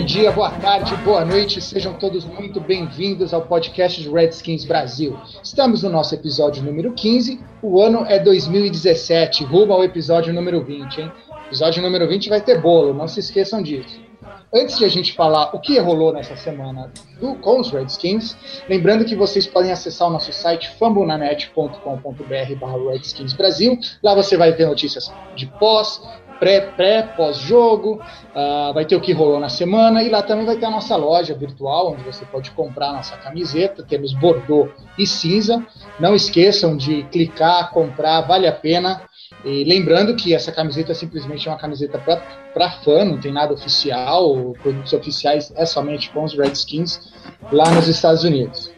Bom dia, boa tarde, boa noite, sejam todos muito bem-vindos ao podcast de Redskins Brasil. Estamos no nosso episódio número 15, o ano é 2017, rumo ao episódio número 20, hein? Episódio número 20 vai ter bolo, não se esqueçam disso. Antes de a gente falar o que rolou nessa semana do, com os Redskins, lembrando que vocês podem acessar o nosso site fambonanet.com.br barra Redskins Brasil. Lá você vai ter notícias de pós, pré, pré, pós-jogo, ah, vai ter o que rolou na semana e lá também vai ter a nossa loja virtual, onde você pode comprar a nossa camiseta. Temos bordô e cinza. Não esqueçam de clicar, comprar, vale a pena. E lembrando que essa camiseta é simplesmente uma camiseta para fã, não tem nada oficial, produtos oficiais é somente com os Redskins lá nos Estados Unidos.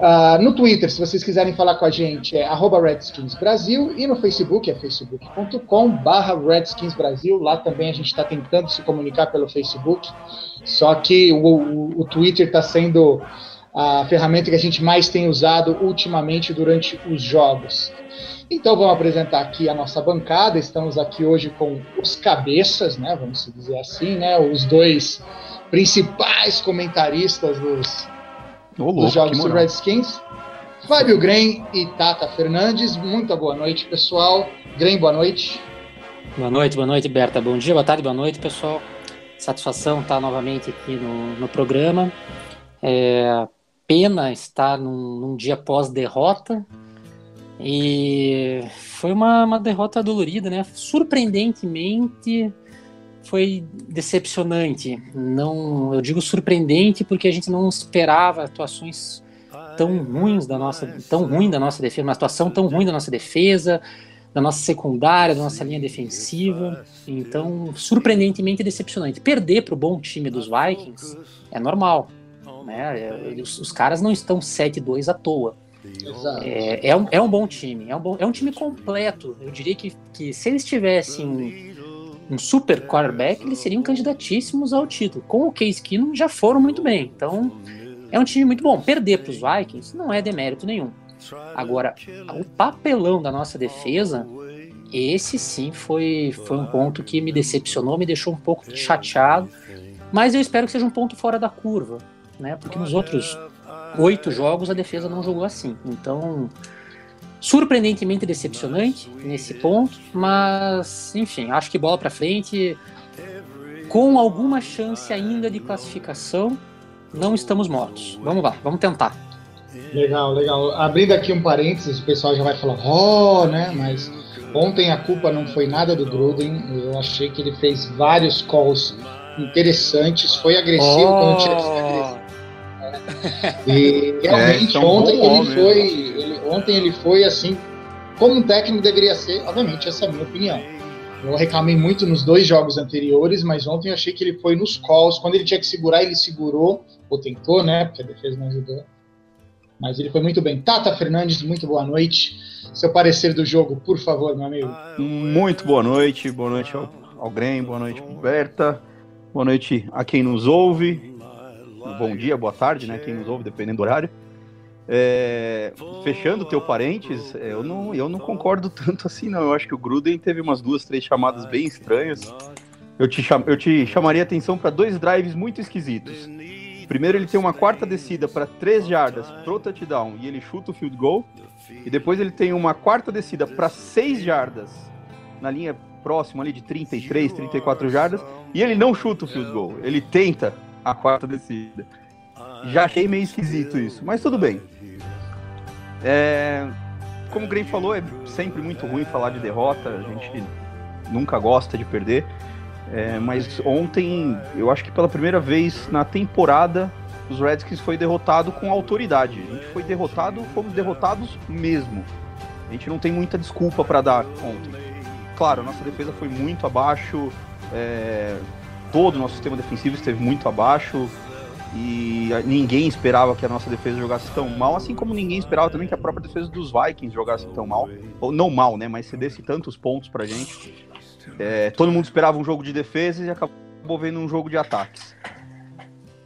Ah, no Twitter, se vocês quiserem falar com a gente, é arroba Redskins Brasil e no Facebook é facebook.com barra Redskins Brasil. Lá também a gente está tentando se comunicar pelo Facebook, só que o, o, o Twitter está sendo a ferramenta que a gente mais tem usado ultimamente durante os jogos. Então vamos apresentar aqui a nossa bancada. Estamos aqui hoje com os cabeças, né? Vamos dizer assim, né? Os dois principais comentaristas dos, Louco, dos jogos do. Redskins. Fábio Grem e Tata Fernandes. Muito boa noite, pessoal. Grem, boa noite. Boa noite, boa noite, Berta. Bom dia, boa tarde, boa noite, pessoal. Satisfação estar novamente aqui no, no programa. É, pena estar num, num dia pós-derrota. E foi uma, uma derrota dolorida, né? Surpreendentemente foi decepcionante. Não, eu digo surpreendente porque a gente não esperava atuações tão ruins da nossa, tão ruim da nossa defesa, uma atuação tão ruim da nossa defesa, da nossa secundária, da nossa linha defensiva. Então, surpreendentemente decepcionante. Perder para o bom time dos Vikings é normal. Né? Eles- os caras não estão 7-2 à toa. É, é, um, é um bom time, é um, bom, é um time completo. Eu diria que, que se eles tivessem um, super quarterback, eles seriam candidatíssimos ao título. Com o Case Keenum já foram muito bem. Então, é um time muito bom. Perder para os Vikings não é demérito nenhum. Agora, o papelão da nossa defesa, esse sim foi, foi um ponto que me decepcionou, me deixou um pouco chateado. Mas eu espero que seja um ponto fora da curva, né? Porque nos outros oito jogos a defesa não jogou assim. Então, surpreendentemente decepcionante nesse ponto, mas enfim, acho que bola para frente, com alguma chance ainda de classificação, não estamos mortos. Vamos lá, vamos tentar. Legal, legal. Abrindo aqui um parênteses, o pessoal já vai falar, oh, né? Mas ontem a culpa não foi nada do Gruden. Eu achei que ele fez vários calls interessantes, foi agressivo quando tinha que ser agressivo. E realmente isso é bom ontem ele homem, foi. Ontem ele foi assim, como um técnico deveria ser, obviamente, essa é a minha opinião. Eu reclamei muito nos dois jogos anteriores, mas ontem eu achei que ele foi nos calls. Quando ele tinha que segurar, ele segurou, ou tentou, né? Porque a defesa não ajudou. Mas ele foi muito bem. Tata Fernandes, muito boa noite. Seu parecer do jogo, por favor, meu amigo. Muito boa noite, boa noite ao, ao Grem, boa noite pro Berta, boa noite a quem nos ouve, bom dia, boa tarde, né, quem nos ouve, dependendo do horário. É, fechando teu parênteses, é, eu não, eu não concordo tanto assim, não. Eu acho que o Gruden teve umas duas, três chamadas bem estranhas. Eu te, cham, eu te chamaria atenção para dois drives muito esquisitos. Primeiro, ele tem uma quarta descida para três jardas pro touchdown e ele chuta o field goal. E depois ele tem uma quarta descida para 6 jardas na linha próxima ali de 33, 34 jardas e ele não chuta o field goal. Ele tenta a quarta descida. Já achei meio esquisito isso, mas tudo bem. É, como o Grey falou, é sempre muito ruim falar de derrota. A gente nunca gosta de perder. É, mas ontem, eu acho que pela primeira vez na temporada, os Redskins foi derrotado com autoridade. A gente foi derrotado, fomos derrotados mesmo. A gente não tem muita desculpa para dar ontem. Claro, nossa defesa foi muito abaixo. é, todo o nosso sistema defensivo esteve muito abaixo e ninguém esperava que a nossa defesa jogasse tão mal, assim como ninguém esperava também que a própria defesa dos Vikings jogasse tão mal, ou não mal, né, mas cedesse tantos pontos pra gente. É, todo mundo esperava um jogo de defesa e acabou vendo um jogo de ataques.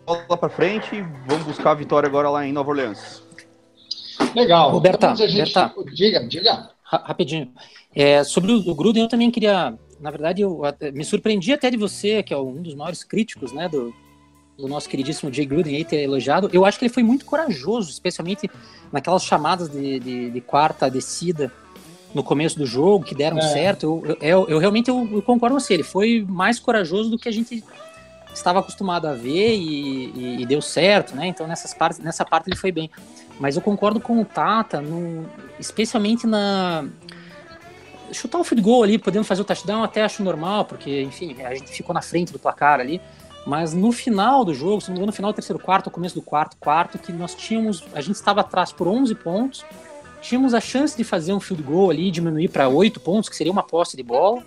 Bola pra frente, vamos buscar a vitória agora lá em Nova Orleans. Legal. Roberta, Então, a gente- Roberta. Diga, diga. Ra- rapidinho. É, sobre o, Gruden, eu também queria. Na verdade, eu me surpreendi até de você, que é um dos maiores críticos né, do, do nosso queridíssimo Jay Gruden, aí, ter elogiado. Eu acho que ele foi muito corajoso, especialmente naquelas chamadas de, de, de quarta descida no começo do jogo, que deram É. certo. Eu, eu, eu- realmente eu, eu concordo com você. Ele foi mais corajoso do que a gente estava acostumado a ver e, e- e deu certo, né? Então nessas partes, nessa parte ele foi bem. Mas eu concordo com o Tata, no- especialmente na chutar o field goal ali, podendo fazer o touchdown, até acho normal, porque enfim a gente ficou na frente do placar ali. Mas no final do jogo, se não me engano, no final do terceiro quarto, começo do quarto, quarto, que nós tínhamos, a gente estava atrás por 11 pontos, tínhamos a chance de fazer um field goal ali, diminuir para 8 pontos, que seria uma posse de bola.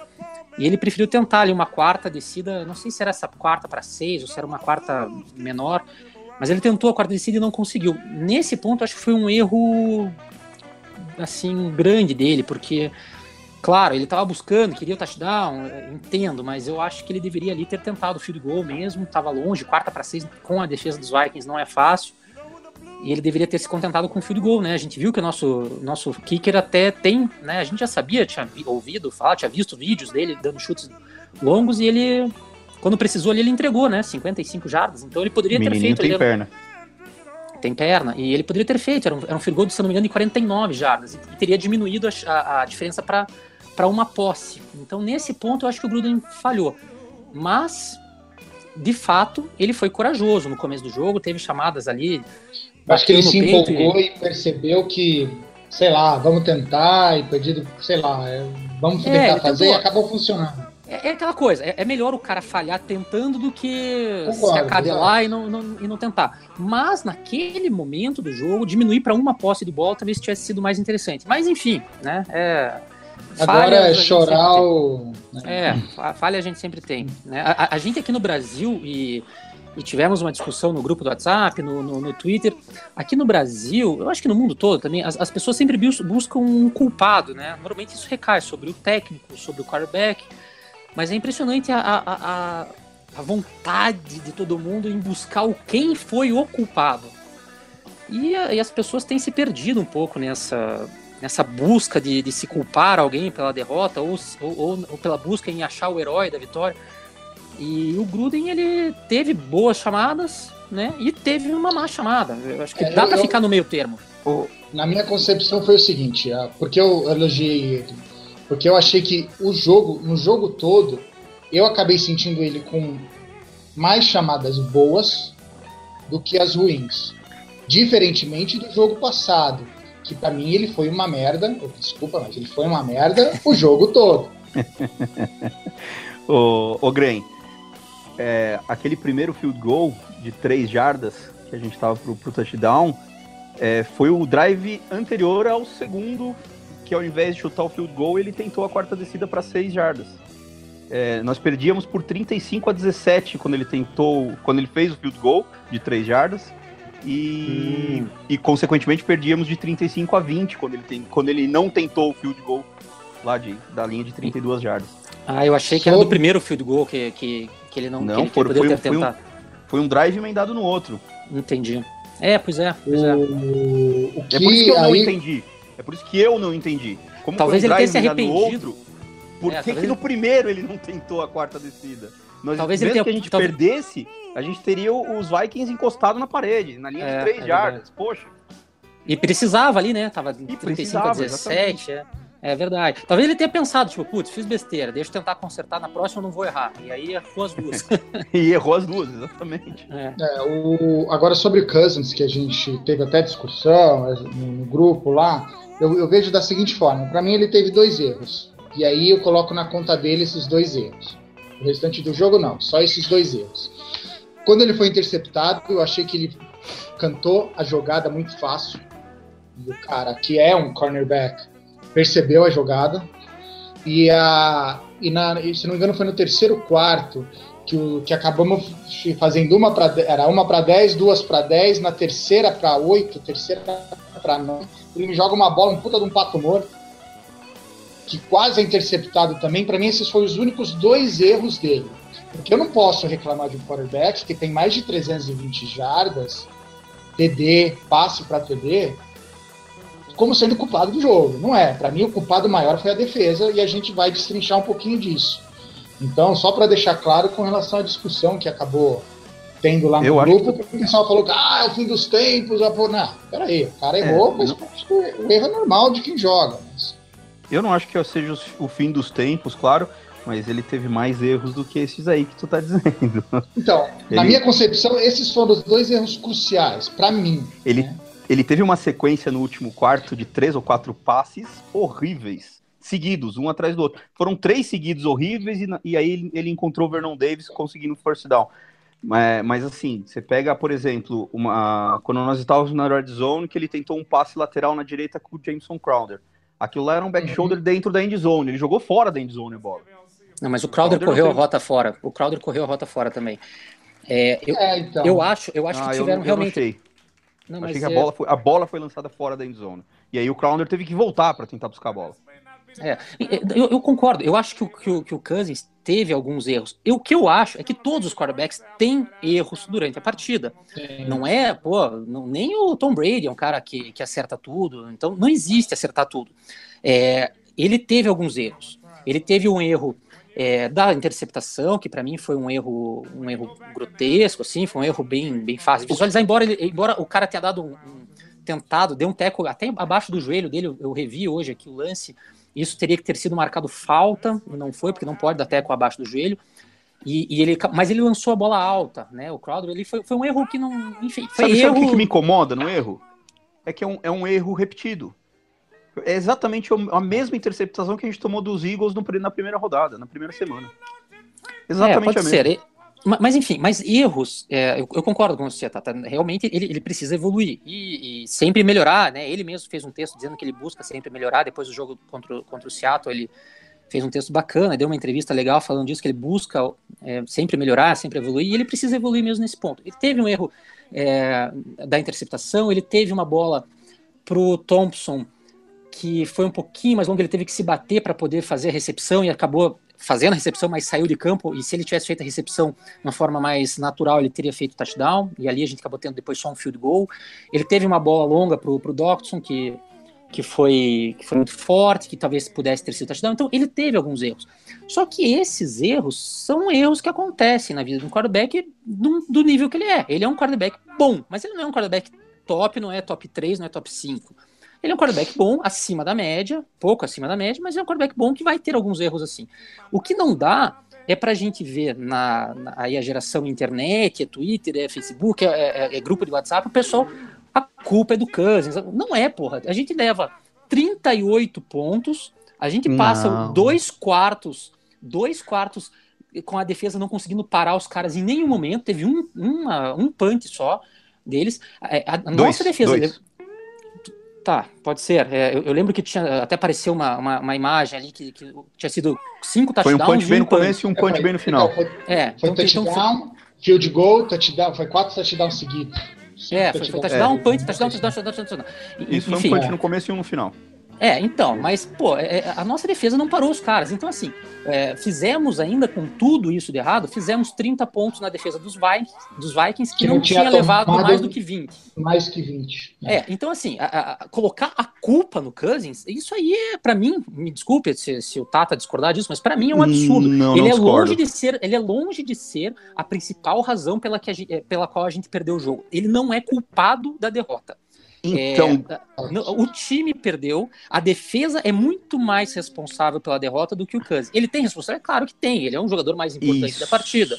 E ele preferiu tentar ali uma quarta descida, não sei se era essa quarta para seis ou se era uma quarta menor, mas ele tentou a quarta descida e não conseguiu. Nesse ponto, acho que foi um erro assim grande dele, porque claro, ele estava buscando, queria o touchdown, eh, entendo, mas eu acho que ele deveria ali ter tentado o field goal mesmo, estava longe, quarta para seis com a defesa dos Vikings não é fácil. E ele deveria ter se contentado com o field goal, né? A gente viu que o nosso, nosso kicker até tem, né? A gente já sabia, tinha vi- ouvido falar, tinha visto vídeos dele dando chutes longos e ele, quando precisou ali, ele entregou, né? 55 jardas. Então ele poderia ter feito. tem ele- perna. tem perna, e ele poderia ter feito. Era um, era um field goal, se não me engano, de 49 jardas. E, e teria diminuído a, a- a diferença para uma posse. Então, nesse ponto, eu acho que o Gruden falhou. Mas, de fato, ele foi corajoso no começo do jogo, teve chamadas ali. Acho que ele se empolgou e percebeu que, sei lá, vamos tentar e pedido, sei lá, é, vamos É, tentar ele fazer tentou. e acabou funcionando. É, é aquela coisa, é, é melhor o cara falhar tentando do que se Concordo, acabelar e não, não- e não tentar. Mas naquele momento do jogo, diminuir para uma posse de bola talvez tivesse sido mais interessante. Mas enfim, né? É, Agora é chorar o. É, fa- falha a gente sempre tem. Né? A, a- gente aqui no Brasil, e, e tivemos uma discussão no grupo do WhatsApp, no, no, no Twitter, aqui no Brasil, eu acho que no mundo todo também, as, as pessoas sempre bus- buscam um culpado, né? Normalmente isso recai sobre o técnico, sobre o quarterback, mas é impressionante a, a, a, a vontade de todo mundo em buscar o quem foi o culpado. E, e as pessoas têm se perdido um pouco nessa, nessa busca de, de se culpar alguém pela derrota ou, ou, ou- pela busca em achar o herói da vitória. E o Gruden, ele teve boas chamadas, né? E teve uma má chamada. Eu acho que É, dá eu- ficar no meio termo. Na minha concepção foi o seguinte, ah, porque eu elogiei ele, porque eu achei que o jogo, no jogo todo, eu acabei sentindo ele com mais chamadas boas do que as ruins. Diferentemente do jogo passado, que pra mim ele foi uma merda, desculpa, mas ele foi uma merda o jogo todo. Ô, ô Gren, é, aquele primeiro field goal de três jardas que a gente tava pro, pro touchdown é, foi o drive anterior ao segundo, que ao invés de chutar o field goal, ele tentou a quarta descida para seis jardas. É, nós perdíamos por 35 a 17 quando ele tentou, quando ele fez o field goal de três jardas. E, e consequentemente perdíamos de 35 a 20 quando ele, tem, quando ele não tentou o field goal lá de, da linha de 32 jardas. Ah, eu achei que era do primeiro field goal que, que, que ele não, Não, que ele, que foi- ele poderia foi- ter foi um- tentado. Foi um drive emendado no outro. Entendi. É, pois é, pois é. O, o que É por isso que eu não aí, entendi. É por isso que eu não entendi. Como Talvez um ele tenha drive se arrependido. outro, por É, que, talvez que no ele- primeiro ele não tentou a quarta descida? Nós, Talvez ele mesmo tenha- que a gente talvez- perdesse, a gente teria os Vikings encostados na parede, na linha É, de três é jardas. Poxa, E precisava ali, né? Tava 35 a precisava, 17, é. É verdade. Talvez ele tenha pensado, tipo, putz, fiz besteira, deixa eu tentar consertar na próxima, eu não vou errar. E aí errou as duas. e errou as duas, exatamente. É. É, o, agora sobre o Cousins, que a gente teve até discussão é, no, no grupo lá, eu, eu vejo da seguinte forma: para mim, ele teve dois erros. E aí eu coloco na conta dele esses dois erros. O restante do jogo, não, só esses dois erros. Quando ele foi interceptado, eu achei que ele cantou a jogada muito fácil. O cara, que é um cornerback, percebeu a jogada. E, a, e, na, se não me engano, foi no terceiro quarto que, o, que acabamos fazendo uma para era uma para 10, duas para 10, na terceira para 8, terceira para 9. Ele me joga uma bola, um puta de um pato morto, que quase é interceptado também. Para mim, esses foram os únicos dois erros dele. Porque eu não posso reclamar de um quarterback que tem mais de 320 jardas, TD, passe para TD, como sendo culpado do jogo. Não é. Para mim, o culpado maior foi a defesa e a gente vai destrinchar um pouquinho disso. Então, só para deixar claro com relação à discussão que acabou tendo lá no Eu grupo, que o pessoal falou que ah, é o fim dos tempos. Ah, pô, não, peraí, o cara É, errou, mas não- o erro é normal de quem joga. Eu não acho que seja o fim dos tempos, claro, mas ele teve mais erros do que esses aí que tu tá dizendo. Então, na Ele- minha concepção, esses foram os dois erros cruciais, para mim. Ele, né? ele teve uma sequência no último quarto de três ou quatro passes horríveis, seguidos, um atrás do outro. Foram três seguidos horríveis e, na- e aí ele, encontrou o Vernon Davis conseguindo first down. Mas, mas assim, você pega, por exemplo, uma, quando nós estávamos na red zone, que ele tentou um passe lateral na direita com o Jameson Crowder. Aquilo lá era um back Uhum. shoulder dentro da end zone. Ele jogou fora da end zone a bola. Não, mas o Crowder Crowder correu não a rota fora. O Crowder correu a rota fora também. É, eu, É, então. eu acho, eu acho ah, que tiveram não- eu não realmente. achei. Não, Achei mas que a é- bola, foi, a bola foi lançada fora da end zone. E aí o Crowder teve que voltar para tentar buscar a bola. É, eu, eu concordo. Eu acho que o, que, o, que o Cousins teve alguns erros. Eu- O que eu acho é que todos os quarterbacks têm erros durante a partida. Tem. Não é, pô, não- nem o Tom Brady é um cara que, que acerta tudo. Então não existe acertar tudo. É, ele teve alguns erros. Ele teve um erro é, da interceptação, que para mim foi um erro, um erro grotesco, assim, foi um erro bem, bem fácil de visualizar. Embora, ele, embora o cara tenha dado um, um tentado, deu um teco até abaixo do joelho dele, eu revi hoje aqui o lance. Isso teria que ter sido marcado falta, não foi, porque não pode dar teco abaixo do joelho. E, e ele, mas ele lançou a bola alta, né? O Crowder, ele foi, foi um erro que não. Enfim, foi Sabe, erro. sabe o que, que me incomoda no erro? É que é um, é um erro repetido. É exatamente a mesma interceptação que a gente tomou dos Eagles no na primeira rodada, na primeira semana. É, Exatamente pode a mesma. ser. Ma- Mas enfim, mas erros, é, eu, eu concordo com você, Tata. Realmente ele, ele precisa evoluir e, e sempre melhorar, né? Ele mesmo fez um texto dizendo que ele busca sempre melhorar. Depois do jogo contra, o- contra o Seattle, ele fez um texto bacana, deu uma entrevista legal falando disso, que ele busca é, sempre melhorar, sempre evoluir, e ele precisa evoluir mesmo nesse ponto. Ele teve um erro é, da interceptação, ele teve uma bola pro Thompson que foi um pouquinho mais longa, ele teve que se bater para poder fazer a recepção e acabou fazendo a recepção, mas saiu de campo. E se ele tivesse feito a recepção de uma forma mais natural, ele teria feito touchdown. E ali a gente acabou tendo depois só um field goal. Ele teve uma bola longa pro, pro Doctson, que, que, foi, que foi muito forte, que talvez pudesse ter sido touchdown. Então ele teve alguns erros. Só que esses erros são erros que acontecem na vida de um quarterback do, do nível que ele é. Ele é um quarterback bom, mas ele não é um quarterback top, não é top 3, não é top 5. Ele é um quarterback bom, acima da média, pouco acima da média, mas é um quarterback bom que vai ter alguns erros assim. O que não dá é pra gente ver na, na- aí a geração internet, é Twitter, é Facebook, é, é- é grupo de WhatsApp, o pessoal, a culpa é do Cousins. Não é, porra. A gente leva 38 pontos, a gente passa Não. dois quartos, dois quartos com a defesa não conseguindo parar os caras em nenhum momento, teve um, uma, um punch só deles. É, A, a Dois, nossa defesa. dois. Tá, pode ser. É, eu, eu lembro que tinha até apareceu uma, uma, uma imagem ali que, que tinha sido cinco Foi um touchdowns punch bem no começo e um É, punch foi- bem no final. Foi, É, foi então, então, touchdown, field goal, touchdown, foi quatro touchdowns seguidos. é, foi, foi touchdown, É. punch, touchdown, touchdown, touchdown, touchdown. Isso foi um enfim, punch no começo e um no final. É, então, mas, pô, é- é- a nossa defesa não parou os caras. Então, assim, é, fizemos ainda com tudo isso de errado, fizemos 30 pontos na defesa dos Vikings, dos Vikings que, Que não, não tinha tinha levado mais do que 20. Mais que 20. É, então assim, a- a- colocar a culpa no Cousins, isso aí é, pra mim, me desculpe se, se o Tata discordar disso, mas pra mim é um absurdo. Não, ele não é discordo. longe de ser, ele é longe de ser a principal razão pela, que a gente, pela qual a gente perdeu o jogo. Ele não é culpado da derrota. Então, É, o time perdeu, a defesa é muito mais responsável pela derrota do que o Cousins. Ele tem responsabilidade? É claro que tem, ele é um jogador mais importante Isso. da partida.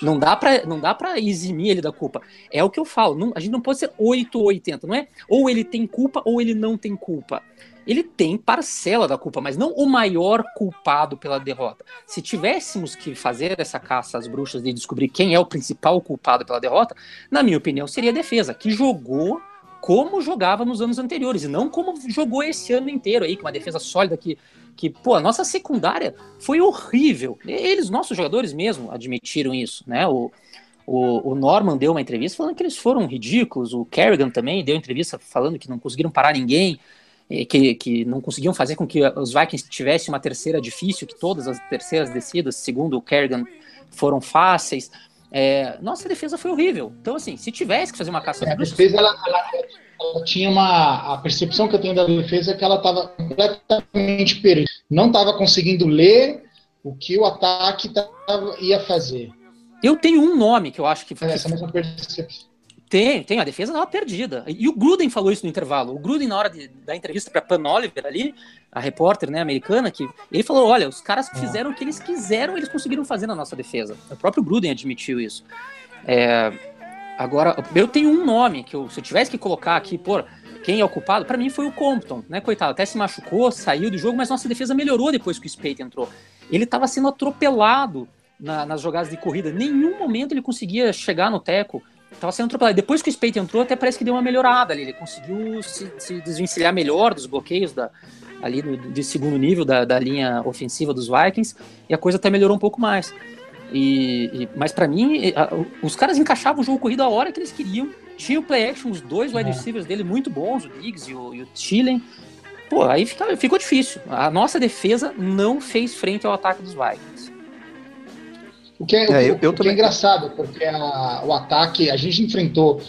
Não dá pra não dá para eximir ele da culpa. É o que eu falo, não- a gente não pode ser 8 ou 80, não é? Ou ele tem culpa ou ele não tem culpa. Ele tem parcela da culpa, mas não o maior culpado pela derrota. Se tivéssemos que fazer essa caça às bruxas de descobrir quem é o principal culpado pela derrota, na minha opinião, seria a defesa, que jogou como jogava nos anos anteriores, e não como jogou esse ano inteiro aí, com uma defesa sólida que, que, pô, a nossa secundária foi horrível. Eles, nossos jogadores mesmo, admitiram isso, né? O, o, o, Norman deu uma entrevista falando que eles foram ridículos, o Kerrigan também deu entrevista falando que não conseguiram parar ninguém, que, que não conseguiam fazer com que os Vikings tivessem uma terceira difícil, que todas as terceiras descidas, segundo o Kerrigan, foram fáceis. É, nossa defesa foi horrível. Então, assim, se tivesse que fazer uma caça é, A defesa, ela, ela, ela, tinha uma. A percepção que eu tenho da defesa é que ela estava completamente perdida. Não estava conseguindo ler o que o ataque tava, ia fazer. Eu tenho um nome que eu acho que. É essa mesma percepção. Tem, tem. A defesa estava perdida. E o Gruden falou isso no intervalo. O Gruden, na hora de, da entrevista para Pan Oliver ali, a repórter né, americana, que ele falou: olha, os caras é. fizeram o que eles quiseram, eles conseguiram fazer na nossa defesa. O próprio Gruden admitiu isso. É, agora, eu tenho um nome que eu, se eu tivesse que colocar aqui, por quem é o culpado, para mim foi o Compton, né? Coitado, até se machucou, saiu do jogo, mas nossa defesa melhorou depois que o Spade entrou. Ele estava sendo atropelado na, nas jogadas de corrida. Nenhum momento ele conseguia chegar no teco. Tava sendo atropelado. Depois que o Spade entrou, até parece que deu uma melhorada ali. Ele conseguiu se, se desvencilhar melhor dos bloqueios da, ali do, de segundo nível da, da linha ofensiva dos Vikings. E a coisa até melhorou um pouco mais. E, e mas para mim, a, os caras encaixavam o jogo corrido a hora que eles queriam. Tinha o play action, os dois wide é. receivers dele muito bons, o Diggs e o, e o. Pô, aí fica, ficou difícil. A nossa defesa não fez frente ao ataque dos Vikings. O que é, é, eu, eu o que é engraçado, porque a, o ataque, a gente enfrentou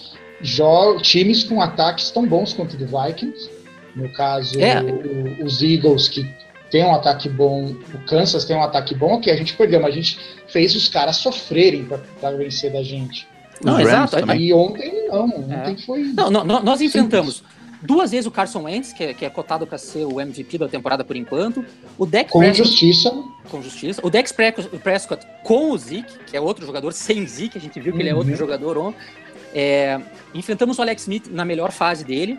times com ataques tão bons quanto o do Vikings. No caso, é. o, os Eagles, que tem um ataque bom, o Kansas tem um ataque bom, que a gente perdeu, mas a gente fez os caras sofrerem para vencer da gente. Não, exato. E ontem não, ontem é. foi. Não, não, nós enfrentamos Duas vezes o Carson Wentz, que é, que é cotado para ser o MVP da temporada por enquanto. O Deck com Prescott, justiça. Com justiça. O Dex Prescott com o Zeke, que é outro jogador sem Zeke, a gente viu que uhum. ele é outro uhum. jogador ontem. É, enfrentamos o Alex Smith na melhor fase dele.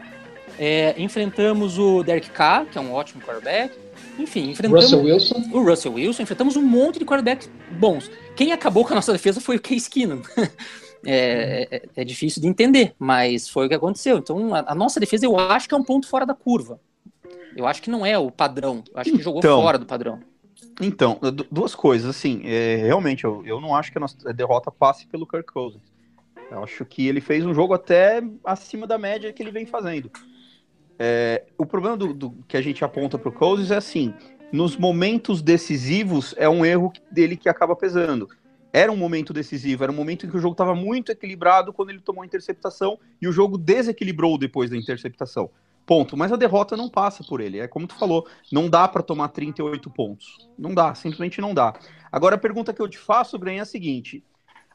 É, enfrentamos o Derek Carr, que é um ótimo quarterback. Enfim, enfrentamos Russell Wilson. o Russell Wilson. Enfrentamos um monte de quarterbacks bons. Quem acabou com a nossa defesa foi o Case Keenum. É, é, é, difícil de entender, mas foi o que aconteceu. Então, a, a, nossa defesa eu acho que é um ponto fora da curva. Eu acho que não é o padrão. Eu acho que jogou então, fora do padrão. Então, duas coisas. Assim, é, realmente, eu, eu não acho que a nossa derrota passe pelo Kirk Cousins. Eu acho que ele fez um jogo até acima da média que ele vem fazendo. É, o problema do, do, que a gente aponta para o Cousins é assim: nos momentos decisivos é um erro dele que acaba pesando era um momento decisivo, era um momento em que o jogo estava muito equilibrado quando ele tomou a interceptação e o jogo desequilibrou depois da interceptação. Ponto. Mas a derrota não passa por ele. É como tu falou, não dá para tomar 38 pontos. Não dá, simplesmente não dá. Agora a pergunta que eu te faço, Gren, é a seguinte: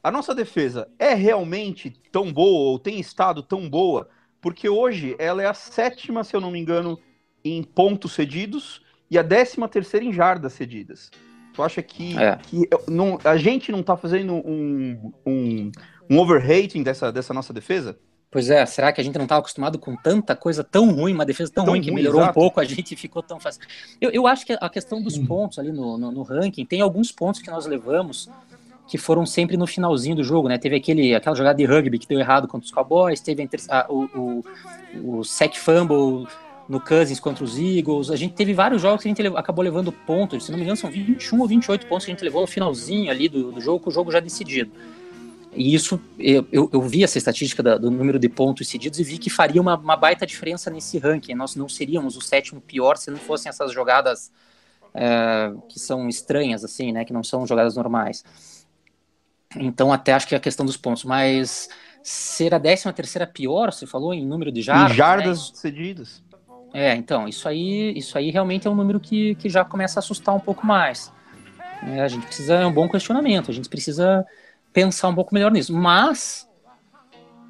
a nossa defesa é realmente tão boa ou tem estado tão boa? Porque hoje ela é a sétima, se eu não me engano, em pontos cedidos e a décima terceira em jardas cedidas. Tu acha que, é. que não, a gente não tá fazendo um, um, um overrating dessa, dessa nossa defesa? Pois é, será que a gente não estava acostumado com tanta coisa tão ruim, uma defesa tão, tão ruim que ruim, melhorou exato. um pouco, a gente ficou tão fácil. Eu, eu acho que a questão dos hum. pontos ali no, no, no, ranking, tem alguns pontos que nós levamos que foram sempre no finalzinho do jogo, né? Teve aquele, aquela jogada de rugby que deu errado contra os Cowboys, teve a, a, o, o, o sack fumble no Cousins contra os Eagles. A gente teve vários jogos que a gente acabou levando pontos. Se não me engano, são 21 ou 28 pontos que a gente levou no finalzinho ali do, do jogo, com o jogo já decidido. E isso, eu, eu, eu vi essa estatística da, do número de pontos cedidos e vi que faria uma, uma, baita diferença nesse ranking. Nós não seríamos o sétimo pior se não fossem essas jogadas é, que são estranhas, assim, né? Que não são jogadas normais. Então, até acho que é a questão dos pontos. Mas ser a décima terceira pior, você falou, em número de jardas. Em jardas né? cedidas. É, então, isso aí, isso aí realmente é um número que, que já começa a assustar um pouco mais. É, a gente precisa, é um bom questionamento, a gente precisa pensar um pouco melhor nisso. Mas,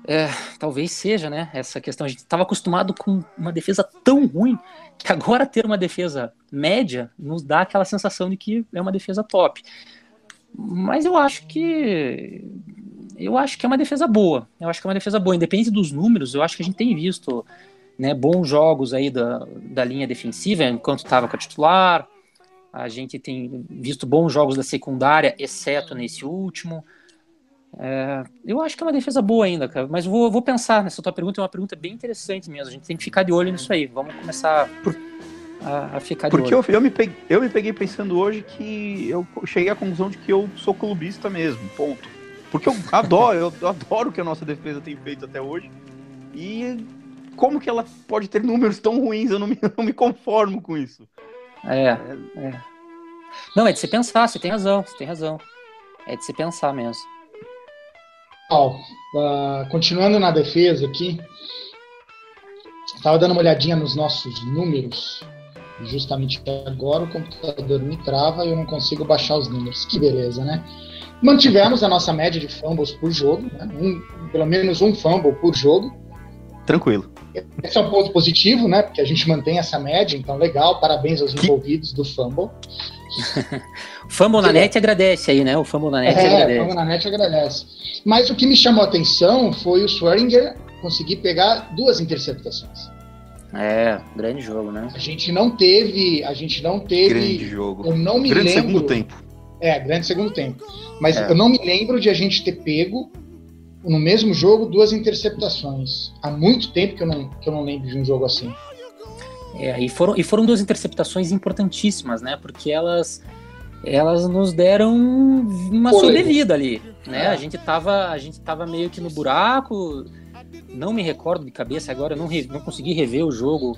é, talvez seja, né, essa questão, a gente estava acostumado com uma defesa tão ruim, que agora ter uma defesa média nos dá aquela sensação de que é uma defesa top. Mas eu acho que eu acho que é uma defesa boa. Eu acho que é uma defesa boa, independente dos números, eu acho que a gente tem visto né, bons jogos aí da, da linha defensiva, enquanto estava com a titular. A gente tem visto bons jogos da secundária, exceto nesse último. É, eu acho que é uma defesa boa ainda, cara, mas vou, vou pensar nessa tua pergunta, é uma pergunta bem interessante mesmo. A gente tem que ficar de olho nisso aí. Vamos começar por. a, a ficar de Porque olho. eu, eu, me peguei, eu me peguei pensando hoje que eu cheguei à conclusão de que eu sou clubista mesmo, ponto. Porque eu adoro, eu adoro o que a nossa defesa tem feito até hoje. E como que ela pode ter números tão ruins? Eu não me, não me conformo com isso. É, é. Não, é de se pensar, você tem razão, você tem razão. É de se pensar mesmo. Ó, ah, continuando na defesa aqui, estava dando uma olhadinha nos nossos números. Justamente agora o computador me trava e eu não consigo baixar os números. Que beleza, né? Mantivemos a nossa média de fumbles por jogo, né? Um- pelo menos um fumble por jogo. Tranquilo. Esse é um ponto positivo, né? Porque a gente mantém essa média, então legal. Parabéns aos Que- envolvidos do fumble. O Fumble na net agradece aí, né? O Fumble na net É, o agradece. Fumble na net agradece. Mas o que me chamou a atenção foi o Swearinger conseguir pegar duas interceptações. É, grande jogo, né? A gente não teve, a gente não teve, Grande jogo. eu não me Grande lembro. segundo tempo. É, grande segundo tempo. Mas É. eu não me lembro de a gente ter pego no mesmo jogo duas interceptações. Há muito tempo que eu não, que eu não lembro de um jogo assim. É, e, foram, e foram duas interceptações importantíssimas, né? Porque elas, elas nos deram uma Fôlego. sobrevida ali, né? É. A, gente tava, a gente tava meio que no buraco, não me recordo de cabeça agora, eu não, re- não consegui rever o jogo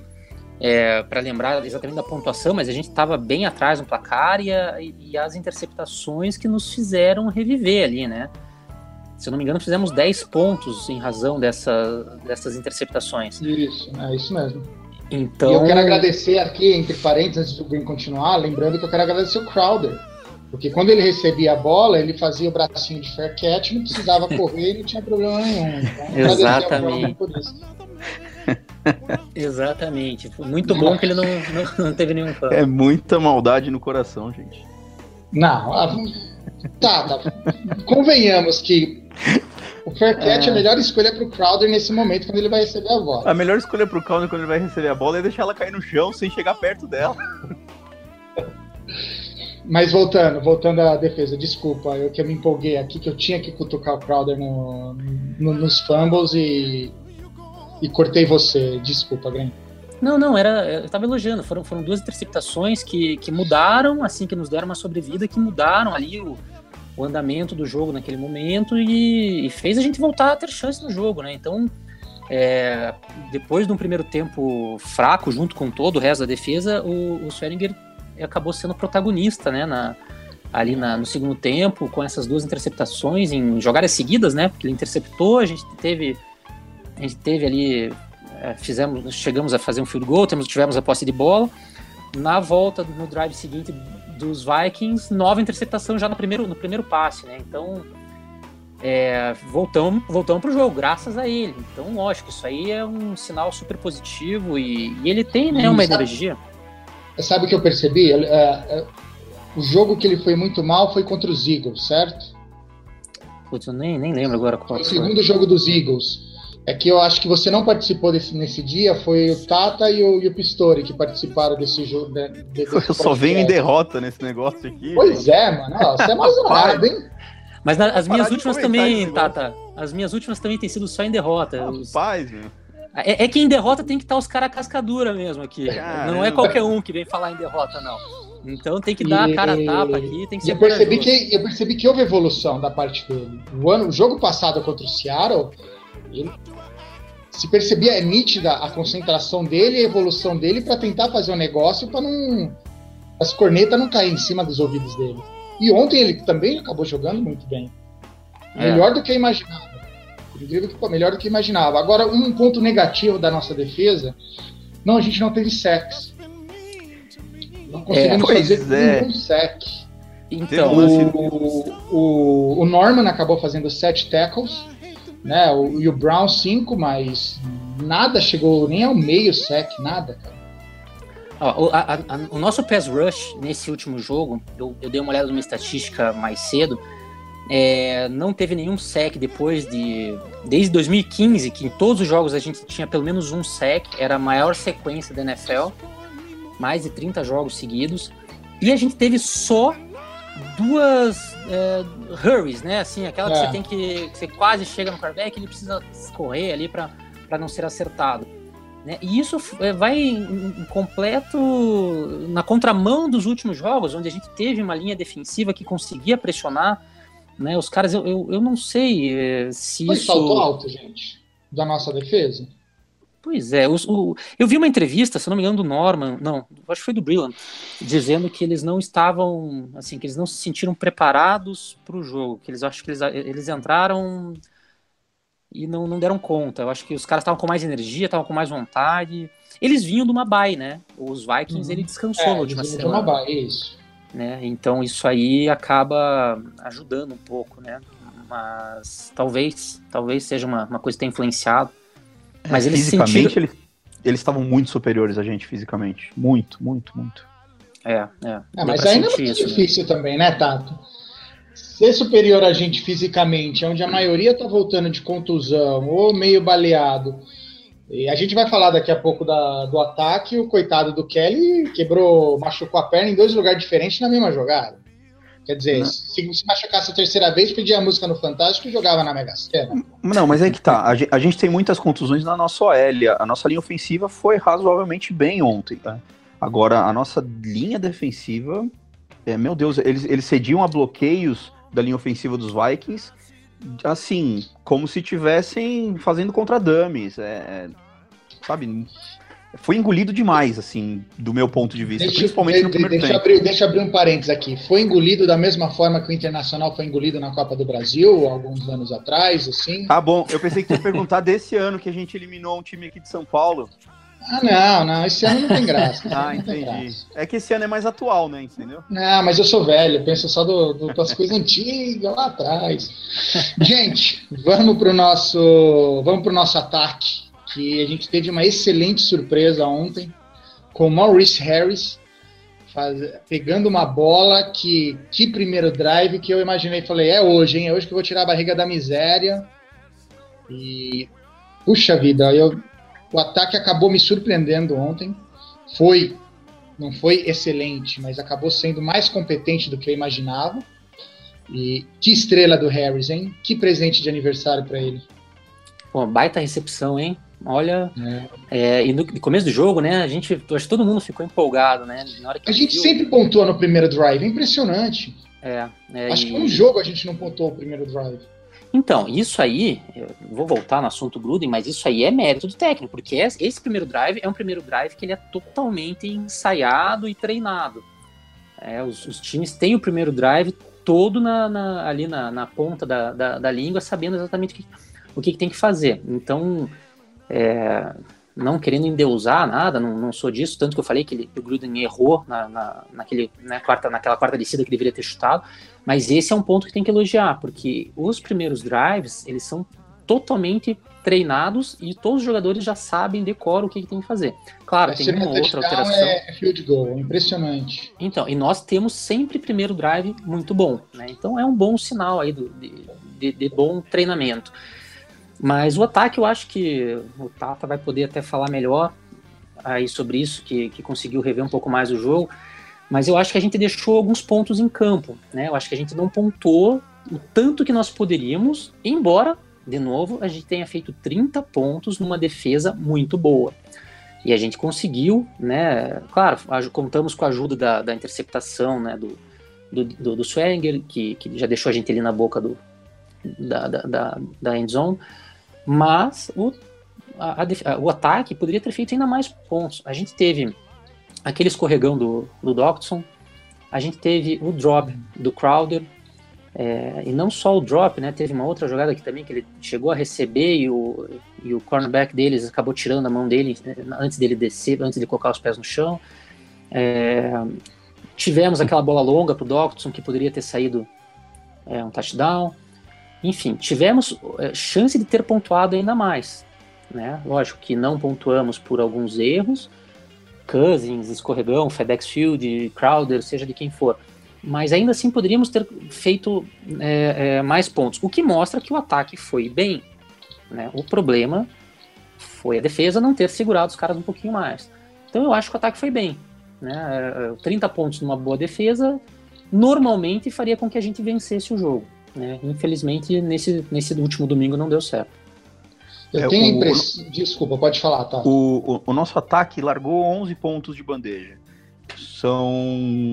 para lembrar exatamente da pontuação, mas a gente tava bem atrás no placar e, a- e as interceptações que nos fizeram reviver ali, né? Se eu não me engano, fizemos 10 pontos em razão dessa, dessas interceptações. Isso, é isso mesmo. Então, E eu quero agradecer aqui, entre parênteses, antes do Green continuar, lembrando que eu quero agradecer o Crowder. Porque quando ele recebia a bola, ele fazia o bracinho de fair catch, não precisava correr e não tinha problema nenhum. Então, Exatamente. Exatamente. Foi muito bom que ele não, não, não teve nenhum fã. É muita maldade no coração, gente. Não, ah, tá, tá. Convenhamos que o fair catch é. a melhor escolha para o Crowder nesse momento, quando ele vai receber a bola. A melhor escolha pro Calder quando ele vai receber a bola é deixar ela cair no chão sem chegar perto dela. Mas voltando, voltando à defesa, desculpa, eu que eu me empolguei aqui, que eu tinha que cutucar o Crowder no, no- nos fumbles e, e cortei você. Desculpa, Graham. Não, não, era, eu tava elogiando. Foram, foram duas interceptações que, que mudaram, assim, que nos deram uma sobrevida, que mudaram ali o, o andamento do jogo naquele momento e, e fez a gente voltar a ter chance no jogo, né? Então, é, depois de um primeiro tempo fraco, junto com todo o resto da defesa, o, o acabou sendo protagonista, né? Na, ali na- no segundo tempo, com essas duas interceptações em jogadas seguidas, né? Porque ele interceptou, a gente teve, a gente teve ali fizemos, chegamos a fazer um field goal, temos, tivemos a posse de bola. Na volta, no drive seguinte dos Vikings, nova interceptação já no primeiro, no primeiro passe, né? Então, é, voltamos, voltamos para o jogo, graças a ele. Então, lógico, isso aí é um sinal super positivo e, e ele tem né, uma Sabe- energia. Sabe o que eu percebi? É, é, o jogo que ele foi muito mal foi contra os Eagles, certo? Putz, eu nem, nem lembro agora qual O foi. segundo jogo dos Eagles. É que eu acho que você não participou desse, nesse dia, foi o Tata e o, e o Pistori que participaram desse jogo. De, de- desse Eu só venho em derrota nesse negócio aqui. Pois é, mano. Ó, você é mais honrado, hein? Mas na- as Vou minhas últimas também, Tata, as minhas últimas também têm sido só em derrota. Os- Rapaz, meu. É, é que em derrota tem que estar os caras cascadura mesmo aqui. Caramba. Não é qualquer um que vem falar em derrota, não. Então tem que dar a cara a tapa aqui, tem que E ser eu percebi, que, eu percebi que houve evolução da parte dele. O, ano, o jogo passado contra o Seattle, ele- se percebia, é nítida a concentração dele e a evolução dele para tentar fazer um negócio para não. as cornetas não caírem em cima dos ouvidos dele. E ontem ele também acabou jogando muito bem. É. Melhor do que eu imaginava. Incrível que melhor do que imaginava. Agora, um ponto negativo da nossa defesa, não, a gente não teve sacks. Não conseguimos Pois fazer é. nenhum sack. Então, O, o, o Norman acabou fazendo sete tackles, né? O, e o Brown cinco, mas nada chegou nem ao meio sec, nada, cara. ó, o, a- a- o nosso pass rush nesse último jogo, eu, eu dei uma olhada numa estatística mais cedo, é, não teve nenhum sec depois de. Desde 2015, que em todos os jogos a gente tinha pelo menos um sec, era a maior sequência da NFL, mais de 30 jogos seguidos, e a gente teve só duas é, hurries, né? Assim, aquela que É. você tem que. que você quase chega no quarterback, ele precisa correr ali para não ser acertado. Né? E isso é, vai em completo na contramão dos últimos jogos, onde a gente teve uma linha defensiva que conseguia pressionar. Né? Os caras, eu, eu, eu não sei é, se Foi isso. salto alto, gente, da nossa defesa. Pois é, os, o, eu vi uma entrevista, se não me engano, do Norman, não, acho que foi do Brillant, dizendo que eles não estavam, assim, que eles não se sentiram preparados para o jogo, que eles acho que eles, eles entraram e não, não deram conta. Eu acho que os caras estavam com mais energia, estavam com mais vontade. Eles vinham de uma bye, né? Os Vikings, Uhum. ele descansou É, na última vinham de semana. uma baia, isso. né? Então isso aí acaba ajudando um pouco, né? Mas talvez, talvez seja uma, uma coisa que tenha influenciado. Mas eles fisicamente, sentiram... eles eles estavam muito superiores a gente fisicamente. Muito, muito, muito. É, é. Deu mas ainda é muito isso, né? difícil também, né, Tato? Ser superior a gente fisicamente, onde a maioria tá voltando de contusão ou meio baleado. E a gente vai falar daqui a pouco da- do ataque. O coitado do Kelly quebrou, machucou a perna em dois lugares diferentes na mesma jogada. Quer dizer, Não. se, se machucasse a terceira vez, pedia a música no Fantástico e jogava na Mega Sena. Não, mas é que tá. A gente, a gente tem muitas contusões na nossa OL. A nossa linha ofensiva foi razoavelmente bem ontem. tá? Agora, a nossa linha defensiva, é, meu Deus, eles, eles cediam a bloqueios da linha ofensiva dos Vikings, assim, como se estivessem fazendo contra dummies. É, é, sabe? Foi engolido demais, assim, do meu ponto de vista, principalmente no primeiro deixa, eu tempo. abrir, deixa eu abrir um parênteses aqui. Foi engolido da mesma forma que o Internacional foi engolido na Copa do Brasil, alguns anos atrás, assim. Tá bom, eu pensei que ia perguntar desse ano que a gente eliminou um time aqui de São Paulo. Ah, não, não, esse ano não tem graça. Ah, entendi. graça. É que esse ano é mais atual, né? Entendeu? Não, mas eu sou velho, penso só do, do- das coisas antigas lá atrás. Gente, vamos pro nosso, vamos pro nosso ataque, que a gente teve uma excelente surpresa ontem com Maurice Harris faz- pegando uma bola que que primeiro drive que eu imaginei, falei, é hoje, hein? É hoje que eu vou tirar a barriga da miséria. E puxa vida, eu o ataque acabou me surpreendendo ontem. Foi não foi excelente, mas acabou sendo mais competente do que eu imaginava. E que estrela do Harris, hein? Que presente de aniversário para ele. Pô, baita recepção, hein? Olha, é, e no, no começo do jogo, né, a gente, acho que todo mundo ficou empolgado, né? Na hora que A gente viu- sempre pontua no primeiro drive, é impressionante. É, é, Acho e- que um jogo a gente não pontuou o primeiro drive. Então, isso aí, eu vou voltar no assunto Gruden, mas isso aí é mérito do técnico, porque esse esse primeiro drive é um primeiro drive que ele é totalmente ensaiado e treinado. É, os, os times têm o primeiro drive todo na, na- ali na, na ponta da, da, da língua, sabendo exatamente o que, o que, que tem que fazer. Então, é, não querendo endeusar nada, não, não sou disso, tanto que eu falei que, ele- que o Gruden errou na, na, naquele, né, quarta, naquela quarta descida que deveria ter chutado, mas esse é um ponto que tem que elogiar, porque os primeiros drives, eles são totalmente treinados e todos os jogadores já sabem, decoram o que, que tem que fazer. Claro, Vai tem uma um ou outra alteração. É field goal, impressionante. Então, e nós temos sempre primeiro drive muito bom, né? Então é um bom sinal aí do, de, de- de bom treinamento. Mas o ataque, eu acho que o Tata vai poder até falar melhor aí sobre isso, que, que conseguiu rever um pouco mais o jogo. Mas eu acho que a gente deixou alguns pontos em campo, né? Eu acho que a gente não pontuou o tanto que nós poderíamos, embora, de novo, a gente tenha feito 30 pontos numa defesa muito boa. E a gente conseguiu, né? Claro, contamos com a ajuda da, da interceptação, né? Do, do, do, do Swenger, que, que já deixou a gente ali na boca do, da, da, da, da end zone. Mas o, a- a o ataque poderia ter feito ainda mais pontos. A gente teve aquele escorregão do, do Doctson, a gente teve o drop do Crowder, é, e não só o drop, né? Teve uma outra jogada aqui também que ele chegou a receber e o, e o cornerback deles acabou tirando a mão dele eh, antes dele descer, antes de colocar os pés no chão. É, tivemos aquela bola longa pro Doctson que poderia ter saído é, um touchdown. Enfim, tivemos é, chance de ter pontuado ainda mais. Né? Lógico que não pontuamos por alguns erros. Cousins, escorregão, FedEx Field, Crowder, seja de quem for mas ainda assim poderíamos ter feito é, é, mais pontos, o que mostra que o ataque foi bem. Né? O problema foi a defesa não ter segurado os caras um pouquinho mais. Então eu acho que o ataque foi bem. Né? É, 30 pontos numa boa defesa normalmente faria com que a gente vencesse o jogo. Né? Infelizmente, nesse, nesse último domingo não deu certo. Eu É, tenho a impressão. Desculpa, pode falar, tá? O, o, o nosso ataque largou 11 pontos de bandeja. São.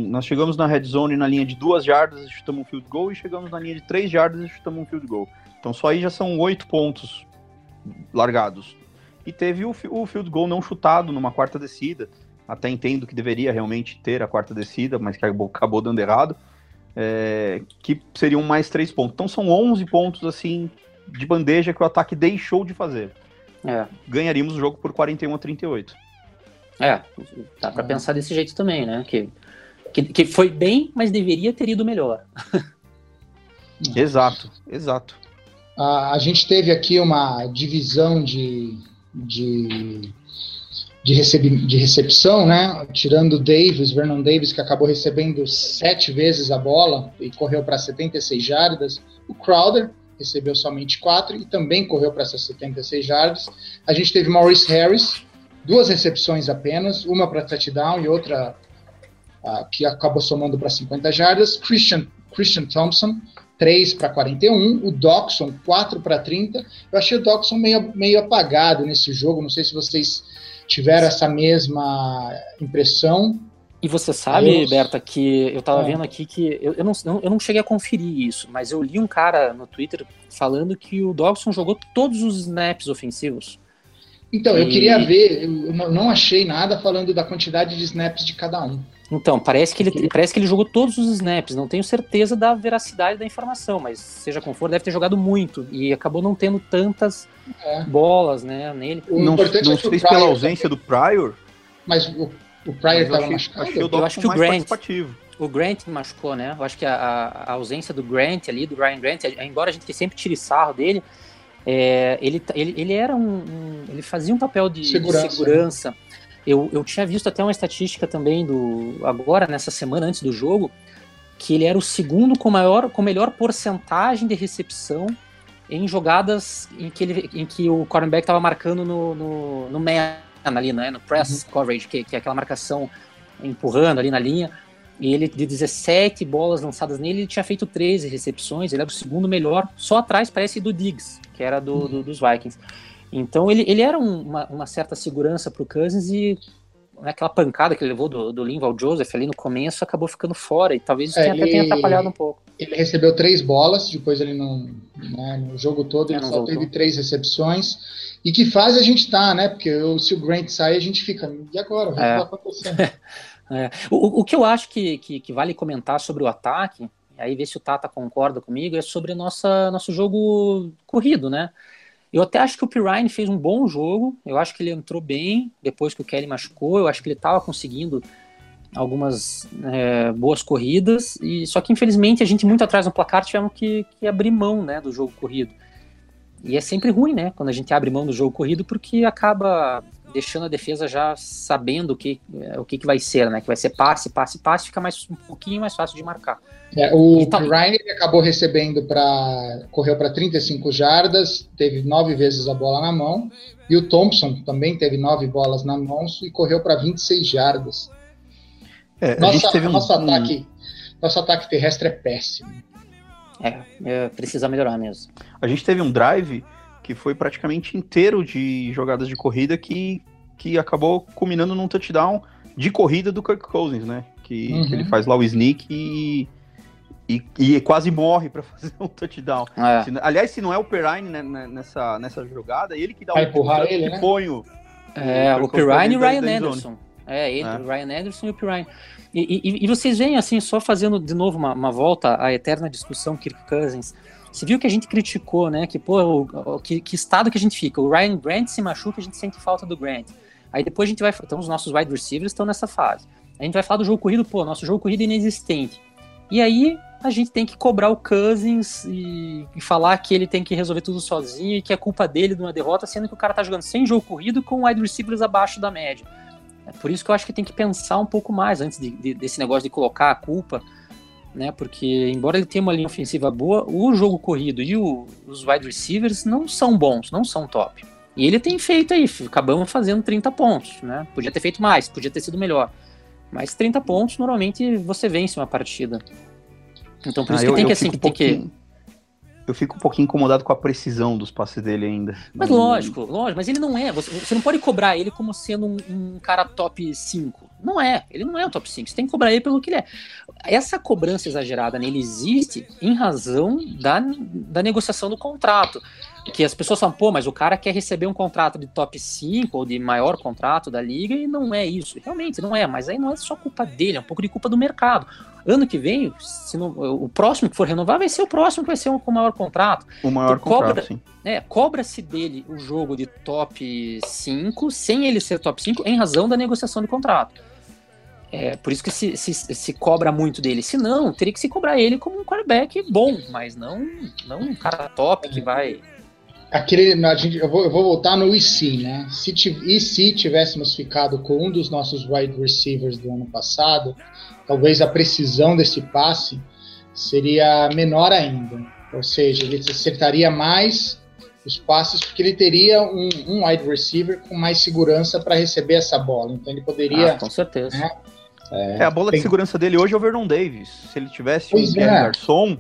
Nós chegamos na red zone na linha de duas jardas e chutamos um field goal, e chegamos na linha de três jardas e chutamos um field goal. Então só aí já são oito pontos largados. E teve o, o field goal não chutado numa quarta descida. Até entendo que deveria realmente ter a quarta descida, mas que acabou, acabou dando errado. É, que seriam mais três pontos. Então são 11 pontos assim de bandeja que o ataque deixou de fazer. É, Ganharíamos o jogo por 41 a 38. é dá pra pensar desse jeito também, né? Que, que, que foi bem, mas deveria ter ido melhor. Exato, exato. A, a gente teve aqui uma divisão de, de, de, recebi- de recepção, né? Tirando Davis, Vernon Davis, que acabou recebendo sete vezes a bola e correu para 76 jardas. O Crowder recebeu somente quatro e também correu para essas 76 jardas. A gente teve Maurice Harris, duas recepções apenas, uma para touchdown e outra ah, que acabou somando para 50 jardas. Christian, Christian Thompson, 3 para 41, o Doxson 4 para 30. Eu achei o Doxson meio, meio apagado nesse jogo, não sei se vocês tiveram essa mesma impressão. E você sabe, Eu- Berta, que eu tava Ah. vendo aqui que eu, eu, não, eu não cheguei a conferir isso, mas eu li um cara no Twitter falando que o Dawson jogou todos os snaps ofensivos. Então, eu queria ver, eu não achei nada falando da quantidade de snaps de cada um. Então, parece que, ele, parece que ele jogou todos os snaps. Não tenho certeza da veracidade da informação, mas seja como for, deve ter jogado muito. E acabou não tendo tantas É. bolas né, nele. O não importante não é que o sei se pela Pryor- ausência do Prior, Mas o, o Pryor estava achei, machucado? achei o Eu acho que o Grant-. O Grant machucou, né? Eu acho que a, a- a ausência do Grant ali, do Ryan Grant, embora a gente sempre tire sarro dele, é, ele, tá- ele, ele era um, um- Ele fazia um papel de de Segurança. Eu, eu tinha visto até uma estatística também do. Agora, nessa semana antes do jogo, que ele era o segundo com maior, com melhor porcentagem de recepção em jogadas em que, ele, em que o cornerback estava marcando no, no, no man ali, né? No press coverage, que, que é aquela marcação empurrando ali na linha. E ele, de 17 bolas lançadas nele, ele tinha feito 13 recepções. Ele era o segundo melhor, só atrás, parece, do Diggs, que era do, do- dos Vikings. Então ele, ele era um- uma, uma certa segurança para o Cousins e né, aquela pancada que ele levou do, do Linval Joseph ali no começo acabou ficando fora. E talvez isso É, tenha, até ele- tenha atrapalhado um pouco. Ele recebeu três bolas, depois ele não. né, no jogo todo É, ele não só voltou. teve três recepções. E que fase a gente tá, né? Porque o- se o Grant sair, a gente fica. E agora? O que É. vai acontecer? É. O, o que eu acho que, que, que vale comentar sobre o ataque, aí ver se o Tata concorda comigo, é sobre nossa, nosso jogo corrido, né? Eu até acho que o Pirine fez um bom jogo, eu acho que ele entrou bem depois que o Kelly machucou, eu acho que ele estava conseguindo algumas é, boas corridas, e só que infelizmente a gente muito atrás no placar tivemos que, que abrir mão né, do jogo corrido. E é sempre ruim, né, quando a gente abre mão do jogo corrido, porque acaba deixando a defesa já sabendo o que, é, o que, que vai ser, né? Que vai ser passe, passe, passe, fica mais, um pouquinho mais fácil de marcar. É, o tá- Ryan ele acabou recebendo para. correu para 35 jardas, teve nove vezes a bola na mão. E o Thompson também teve nove bolas na mão e correu para 26 jardas. É, a Nossa, gente teve nosso, um- ataque, nosso ataque terrestre é péssimo. É, é, precisa melhorar mesmo. a gente teve um drive que foi praticamente inteiro de jogadas de corrida que, que acabou culminando num touchdown de corrida do Kirk Cousins, né? Que, Uhum. que ele faz lá o sneak e, e, e quase morre para fazer um touchdown. É, Se- aliás, se não é o Perrine né, né, nessa, nessa jogada, ele que dá Vai o empurrar ele, né? põe o- É, o Cousins Pirine e o Ryan. Anderson. É, ele, É. o Ryan Anderson e o Pirine. E, e, e vocês veem, assim, só fazendo de novo uma, uma volta à eterna discussão Kirk Cousins. Você viu que a gente criticou, né? Que, pô, o, o- que, que estado que a gente fica? O Ryan Grant se machuca, a gente sente falta do Grant. Aí depois a gente vai. Então, os nossos wide receivers estão nessa fase. A gente vai falar do jogo corrido, pô, nosso jogo corrido é inexistente. E aí a gente tem que cobrar o Cousins e, e falar que ele tem que resolver tudo sozinho e que é culpa dele de uma derrota, sendo que o cara tá jogando sem jogo corrido com wide receivers abaixo da média. É por isso que eu acho que tem que pensar um pouco mais antes de- de- desse negócio de colocar a culpa, né? Porque embora ele tenha uma linha ofensiva boa, o jogo corrido e o- os wide receivers não são bons, não são top. E ele tem feito aí, acabamos fazendo 30 pontos, né? Podia ter feito mais, podia ter sido melhor. Mas 30 pontos, normalmente você vence uma partida. Então por Ah, isso eu- que tem eu que, assim, um tem que eu fico um pouquinho incomodado com a precisão dos passes dele ainda. Mas lógico, lógico, mas ele não é. Você, você não pode cobrar ele como sendo um, um, cara top 5. Não é, ele não é o top 5. Você tem que cobrar ele pelo que ele é. Essa cobrança exagerada nele existe em razão da, da negociação do contrato. Que as pessoas falam, pô, mas o cara quer receber um contrato de top 5 ou de maior contrato da liga e não é isso. Realmente, não é, mas aí não é só culpa dele, é um pouco de culpa do mercado. Ano que vem, se não, o próximo que for renovar vai ser o próximo que vai ser um com maior contrato. O maior Então, contrato, cobra- sim. É, cobra-se dele o jogo de top 5, sem ele ser top 5, em razão da negociação de contrato. É, por isso que se, se, se cobra muito dele. Se não, teria que se cobrar ele como um quarterback bom, mas não, não um cara top que vai. Aquele, a gente, eu, vou, eu vou voltar no IC, né? Se, e se tivéssemos ficado com um dos nossos wide receivers do ano passado, talvez a precisão desse passe seria menor ainda. Ou seja, ele acertaria mais os passes porque ele teria um, um wide receiver com mais segurança para receber essa bola. Então ele poderia. Ah, com certeza. né? É, a bola tem- de segurança dele hoje é o Vernon Davis. Se ele tivesse Pois um é. Garçon,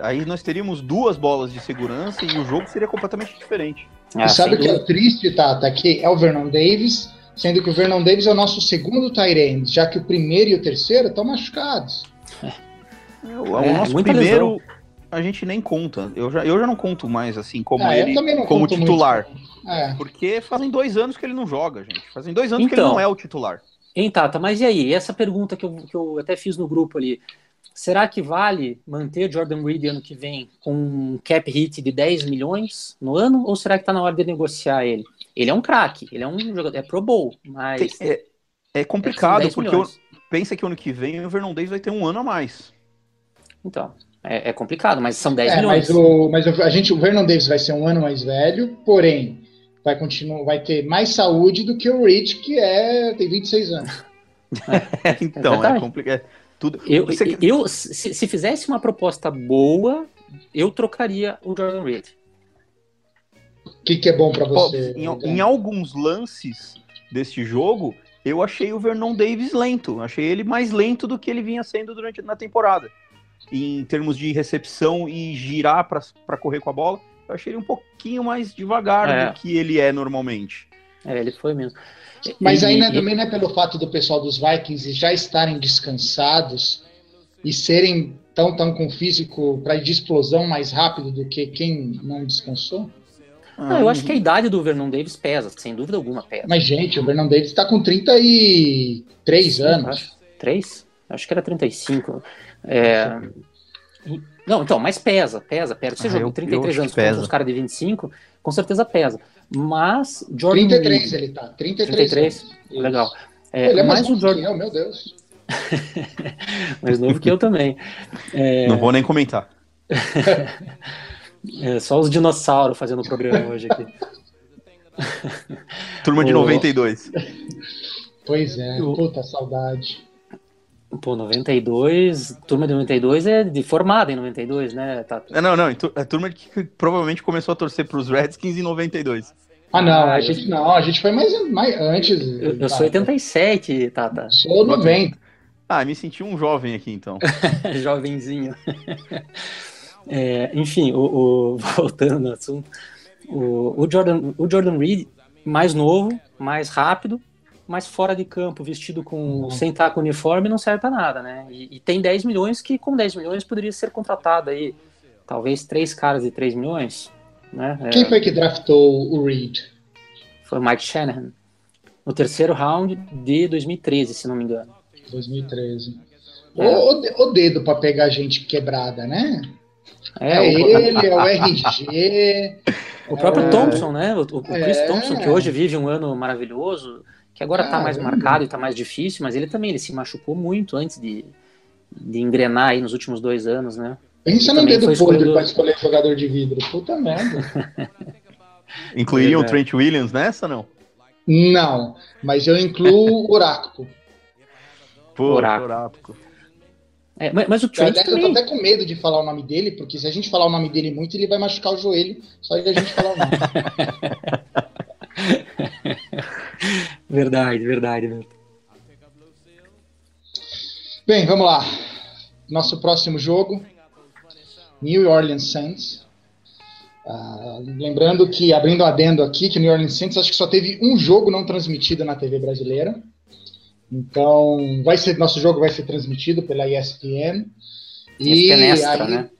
aí nós teríamos duas bolas de segurança e o jogo seria completamente diferente. Ah, E sabe o que é triste, Tata? Que é o Vernon Davis, sendo que o Vernon Davis é o nosso segundo end, já que o primeiro e o terceiro estão machucados. O, É, o nosso muita primeiro, lesão. a gente nem conta. Eu já, eu já não conto mais assim como Ah, eu ele, como conto titular. É. Porque fazem dois anos que ele não joga, gente. Fazem dois anos que Então. ele não é o titular. Hein, Tata, mas e aí? Essa pergunta que eu, que eu até fiz no grupo ali. Será que vale manter Jordan Reed ano que vem com um cap hit de 10 milhões no ano? Ou será que tá na hora de negociar ele? Ele é um craque, ele é um jogador, é Pro Bowl, mas. Tem- é, é complicado, 10 porque eu- pensa que ano que vem o Vernon Davis vai ter um ano a mais. Então, é, é complicado, mas são 10 É, milhões. mas, o, mas a gente, o Vernon Davis vai ser um ano mais velho, porém vai continuar, vai ter mais saúde do que o Reed, que é tem 26 anos. então, é, verdade. complicado. Tudo. Eu, Você- eu se, se fizesse uma proposta boa, eu trocaria o Jordan Reed. O que, que é bom para Pô, você? em, Rodrigo? em alguns lances deste jogo, eu achei o Vernon Davis lento. Achei ele mais lento do que ele vinha sendo durante na temporada. Em termos de recepção e girar para correr com a bola, eu achei ele um pouquinho mais devagar É. do que ele é normalmente. É, ele foi mesmo. Mas né, e- também não é pelo fato do pessoal dos Vikings já estarem descansados e serem tão, tão com físico para de explosão mais rápido do que quem não descansou? Não, eu acho que a idade do Vernon Davis pesa, sem dúvida alguma pesa. Mas, gente, o Vernon Davis está com 33 anos. Acho. Três? Acho que era 35. É... Não, então, mas pesa, pesa, pesa. Você Ah, jogou eu- 33 eu acho anos contra os caras de 25, com certeza pesa. Mas Jordan 33 Reed, ele tá. 33, 33? anos. legal. É, Ele é mais novo que Jordan, eu, meu Deus. mais novo que eu também. É, Não vou nem comentar. é, só os dinossauros fazendo o programa hoje aqui. Turma de O- 92. Pois é, O- puta saudade. Pô, 92, turma de 92 é de formada em 92, né, Tato? É, não, não. A turma que provavelmente começou a torcer para os Redskins em 92. Ah, não, Ah, a eu- gente não, a gente foi mais, mais antes. Eu, eu sou 87, Tata. Sou 90. Ah, me senti um jovem aqui então. Jovenzinho. É, enfim, o, o- voltando no assunto, o, o Jordan, o Jordan Reed, mais novo, mais rápido, mas fora de campo, vestido com. Uhum. sem estar com uniforme, não serve para nada, né? E, e tem 10 milhões que, com 10 milhões, poderia ser contratado aí. Talvez três caras de 3 milhões. Né? É, Quem foi que draftou o Reed? foi o Mike Shanahan. No terceiro round de 2013, se não me engano. 2013. É. O, o dedo para pegar gente quebrada, né? É, o- ele, é o RG. O próprio É. Thompson, né? O, o Chris É. Thompson, que hoje vive um ano maravilhoso, que agora tá mais Caramba. marcado e tá mais difícil, mas ele também ele se machucou muito antes de, de engrenar aí nos últimos dois anos, né? Pensa no dedo podre escolhido- para escolher jogador de vidro. Puta merda. Incluiriam o Verdade. Trent Williams nessa, não? Não, mas eu incluo o Oráculo. Pô, Oráculo. É, mas, mas o Trent Aliás, eu tô também. até com medo de falar o nome dele, porque se a gente falar o nome dele muito, ele vai machucar o joelho só de a gente falar o nome. Verdade, verdade. Bem, vamos lá. Nosso próximo jogo: New Orleans Saints Ah, lembrando que, abrindo um adendo aqui, que o New Orleans Saints acho que só teve um jogo não transmitido na TV brasileira. Então, vai ser nosso jogo vai ser transmitido pela ESPN. E ESPN Extra, aí- né?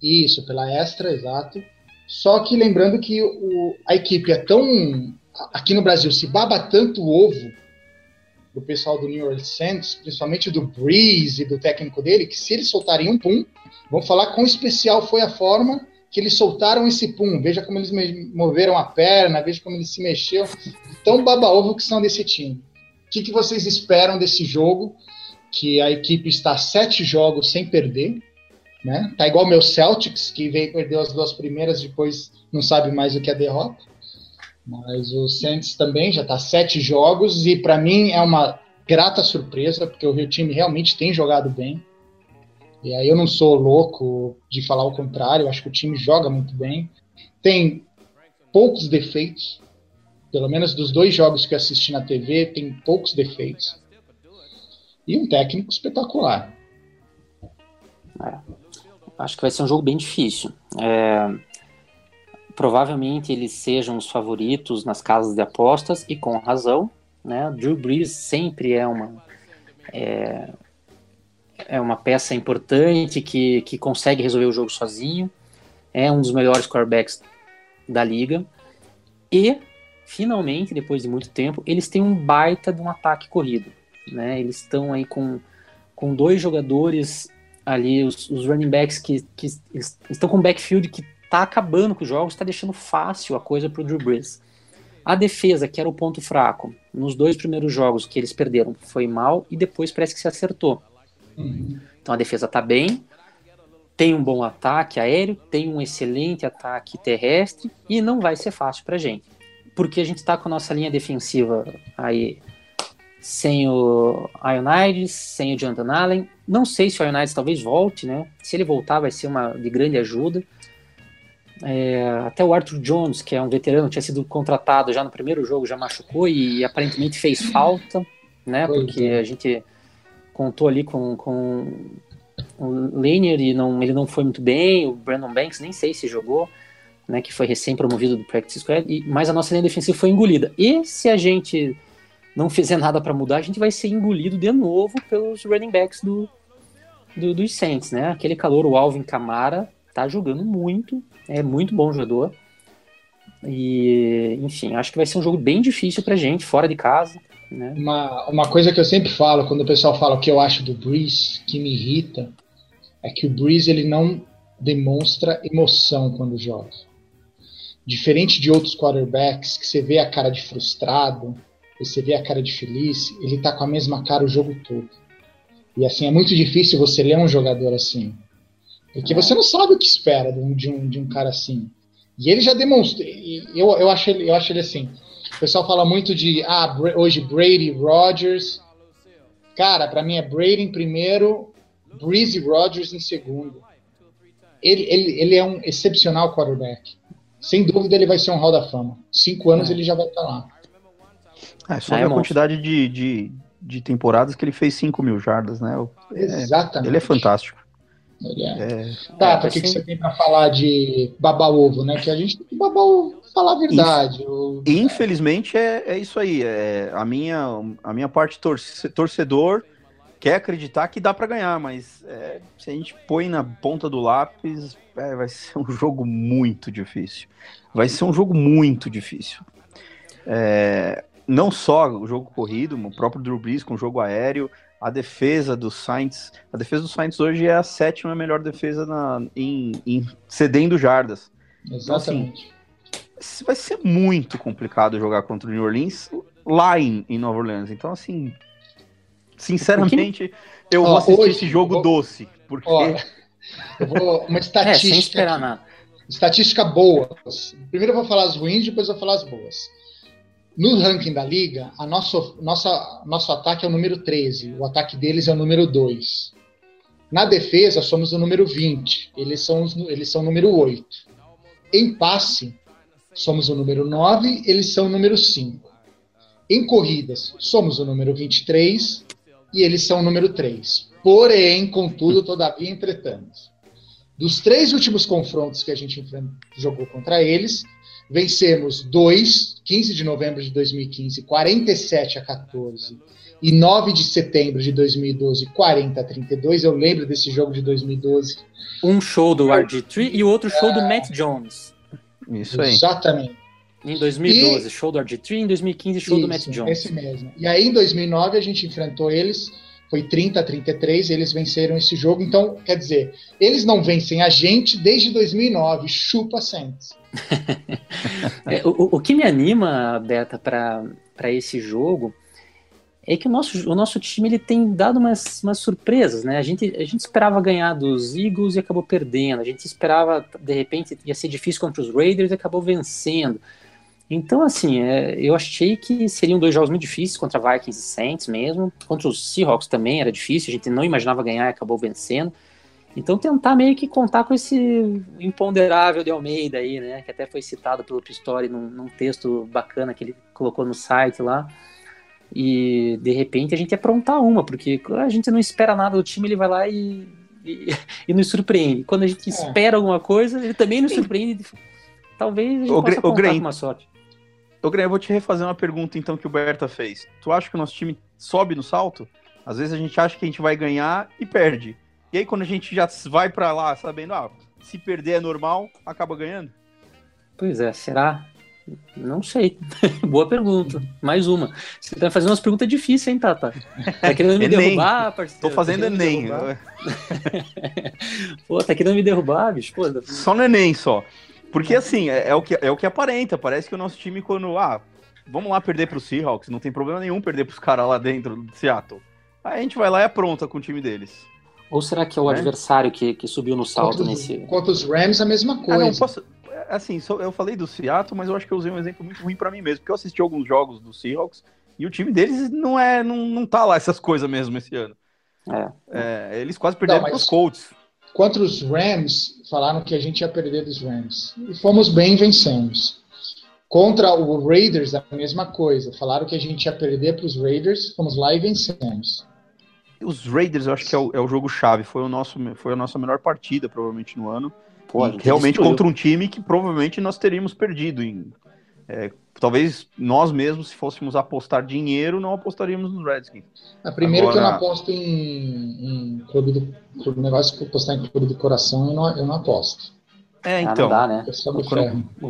Isso, pela Extra, exato. Só que lembrando que o- a equipe é tão. Aqui no Brasil se baba tanto o ovo do pessoal do New Orleans Saints, principalmente do Breeze e do técnico dele, que se eles soltarem um pum, vão falar quão especial foi a forma que eles soltaram esse pum. Veja como eles moveram a perna, veja como eles se mexeram. Tão baba-ovo que são desse time. O que, que vocês esperam desse jogo? Que a equipe está sete jogos sem perder, né? Tá igual meu Celtics, que veio perdeu as duas primeiras, depois não sabe mais o que é derrota. Mas o Saints também já tá sete jogos e para mim é uma grata surpresa, porque o Rio time realmente tem jogado bem. E aí eu não sou louco de falar o contrário, acho que o time joga muito bem. Tem poucos defeitos, pelo menos dos dois jogos que assisti na TV, tem poucos defeitos. E um técnico espetacular. Acho que vai ser um jogo bem difícil. É, provavelmente eles sejam os favoritos nas casas de apostas e com razão. Né? Drew Brees sempre é uma é, é uma peça importante que, que consegue resolver o jogo sozinho. É um dos melhores quarterbacks da liga. E finalmente, depois de muito tempo, eles têm um baita de um ataque corrido. Né? Eles estão aí com, com dois jogadores ali, os, os running backs que, que estão com um backfield que está acabando com os jogos, está deixando fácil a coisa para o Drew Brees. A defesa, que era o ponto fraco, nos dois primeiros jogos que eles perderam, foi mal e depois parece que se acertou. Então a defesa está bem, tem um bom ataque aéreo, tem um excelente ataque terrestre e não vai ser fácil para gente. Porque a gente está com a nossa linha defensiva aí sem o Ionides, sem o Jonathan Allen. Não sei se o Ionides talvez volte, né? Se ele voltar, vai ser uma de grande ajuda. É, até o Arthur Jones, que é um veterano, tinha sido contratado já no primeiro jogo, já machucou e aparentemente fez falta, né? Pois Porque é. a gente contou ali com, com o Lanier e não, ele não foi muito bem. O Brandon Banks nem sei se jogou, né? Que foi recém-promovido do Practice Squad, e, mas a nossa linha defensiva foi engolida. E se a gente não fizer nada para mudar, a gente vai ser engolido de novo pelos running backs do, do, dos Saints, né? Aquele calor, o Alvin Kamara, tá jogando muito, é muito bom jogador. E, enfim, acho que vai ser um jogo bem difícil pra gente, fora de casa, né? Uma, uma coisa que eu sempre falo, quando o pessoal fala o que eu acho do Breeze, que me irrita, é que o Breeze ele não demonstra emoção quando joga. Diferente de outros quarterbacks, que você vê a cara de frustrado, você vê a cara de feliz, ele tá com a mesma cara o jogo todo. E assim, é muito difícil você ler um jogador assim. Porque É. você não sabe o que espera de um, de um, de um cara assim. E ele já demonstrou. Eu, eu, acho ele, eu acho ele assim. O pessoal fala muito de ah, hoje Brady, Rodgers. Cara, pra mim é Brady em primeiro, Breeze e Rodgers em segundo. Ele, ele, ele é um excepcional quarterback. Sem dúvida ele vai ser um Hall da Fama. Cinco anos É. ele já vai estar lá. É, só Ah, é a quantidade de, de, de temporadas que ele fez 5 mil jardas, né? É- Exatamente. ele é fantástico. Ele é. É, Tá, É, por que, assim- que você tem pra falar de babar ovo, né? Que a gente tem que babar ovo, falar a verdade. O- E, infelizmente é, é isso aí. É, a, minha, a minha parte torce- torcedor quer acreditar que dá pra ganhar, mas é, se a gente põe na ponta do lápis, é, vai ser um jogo muito difícil. Vai ser um jogo muito difícil. É, não só o jogo corrido, o próprio Drew Brees com o jogo aéreo, a defesa do Saints. A defesa do Saints hoje é a sétima melhor defesa na, em, em cedendo jardas. Exatamente. vai ser muito complicado jogar contra o New Orleans lá em, em Nova Orleans. Então, assim, sinceramente, eu Ó, vou assistir hoje, esse jogo vou- doce, porque Ó, eu vou. Uma É, estatística. sem esperar nada. Estatística boa. Primeiro eu vou falar as ruins, depois eu vou falar as boas. No ranking da liga, a nosso, nossa, nosso ataque é o número 13, o ataque deles é o número 2. Na defesa, somos o número 20, eles são, os- eles são o número 8. Em passe, somos o número 9, eles são o número 5. Em corridas, somos o número 23 e eles são o número 3. Porém, contudo, todavia, entretanto. Dos três últimos confrontos que a gente jogou contra eles, vencemos dois, 15 de novembro de 2015, 47 a 14, e 9 de setembro de 2012, 40 a 32. Eu lembro desse jogo de 2012. Um show do RG3 e o outro show do Matt Jones. Isso aí. Exatamente. Em 2012, show do RG3, em 2015, show do Matt Isso, Jones. Esse mesmo. E aí, em 2009, a gente enfrentou eles, foi 30 a 33, eles venceram esse jogo. Então, quer dizer, eles não vencem a gente desde 2009. Chupa Saints. É, o, o que me anima, Beta, para esse jogo é que o nosso, o nosso time ele tem dado umas, umas surpresas, né? A gente, a gente esperava ganhar dos Eagles e acabou perdendo. A gente esperava, de repente, ia ser difícil contra os Raiders e acabou vencendo. Então, assim, é, eu achei que seriam dois jogos muito difíceis contra Vikings e Saints mesmo. Contra os Seahawks também era difícil, a gente não imaginava ganhar e acabou vencendo. Então, tentar meio que contar com esse imponderável de Almeida aí, né? Que até foi citado pelo Pistori num, num texto bacana que ele colocou no site lá. E de repente a gente aprontar uma, porque a gente não espera nada do time, ele vai lá e, e, e nos surpreende. Quando a gente É. espera alguma coisa, ele também nos surpreende. Talvez a gente Ô, possa contar Gren, com uma sorte. Ô, Greg, eu vou te refazer uma pergunta então que o Berta fez. Tu acha que o nosso time sobe no salto? Às vezes a gente acha que a gente vai ganhar e perde. E aí quando a gente já vai pra lá sabendo, ah, se perder é normal, acaba ganhando? Pois é, será? Não sei. Boa pergunta. Mais uma. Você tá fazendo umas perguntas difíceis, hein, Tata? Tá querendo me Enem. derrubar, parceiro? Tô fazendo tá querendo me Enem. Pô, tá querendo me derrubar, bicho? Pô, Só no Enem só. Porque assim, é, é o que, é o que aparenta. Parece que o nosso time, quando. Ah, vamos lá perder pro Seahawks, não tem problema nenhum perder pros caras lá dentro de Seattle. Aí a gente vai lá e apronta com o time deles. Ou será que é o É. adversário que, que subiu no salto Contra os, nesse. contra os Rams, a mesma Ah, coisa. não, posso. Assim, só- eu falei do Seattle, mas eu acho que eu usei um exemplo muito ruim pra mim mesmo, porque eu assisti alguns jogos do Seahawks e o time deles não é, não, não tá lá essas coisas mesmo esse ano. É. É, eles quase perderam Não, mas- pros Colts. Contra os Rams, falaram que a gente ia perder dos Rams. E fomos bem, vencemos. Contra o Raiders, a mesma coisa. Falaram que a gente ia perder para os Raiders, fomos lá e vencemos. Os Raiders, eu acho que é o, é o jogo chave. Foi, o nosso, foi a nossa melhor partida, provavelmente, no ano. Pô, realmente destruiu. contra um time que provavelmente nós teríamos perdido. Em, é, talvez nós mesmos, se fôssemos apostar dinheiro, não apostaríamos nos Redskins. A primeiro que eu não Agora- aposto em, em clube do clube, negócio que eu apostar em clube do coração, eu não, eu não aposto. É, Ah, então. dá, né? Eu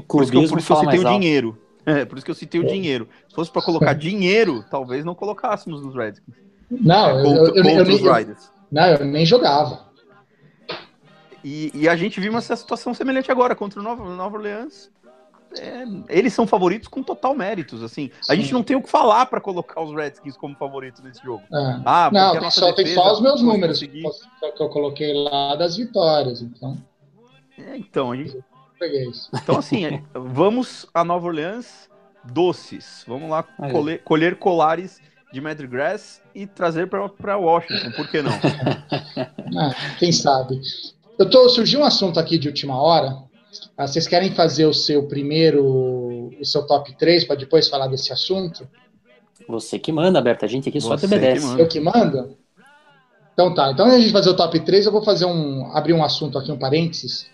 Por isso que eu, por isso eu citei o dinheiro. É, por isso que eu citei o dinheiro. Se fosse pra colocar dinheiro, talvez não colocássemos nos Redskins. Não, eu, contra, eu, eu, eu, contra nem- não, eu nem jogava. E, e a gente viu uma situação semelhante agora contra o Nova, Nova Orleans. É, eles são favoritos com total méritos, assim. A Sim. gente não tem o que falar pra colocar os Redskins como favoritos nesse jogo. É. Ah, não, a tem só, tem defesa só os meus números conseguir- que eu coloquei lá das vitórias. Então, É, então, a gente, então, assim, é, vamos a Nova Orleans doces. Vamos lá colher, colher colares de Madgrass e trazer pra Washington, por que não? Ah, quem sabe? Eu tô, surgiu um assunto aqui de última hora. Ah, vocês querem fazer o seu primeiro, o seu top 3 para depois falar desse assunto? Você que manda, Berta. A gente aqui só Você que obedece. manda. Eu que mando? Então tá. Então, antes de a gente fazer o top 3, eu vou fazer um. abrir um assunto aqui, um parênteses.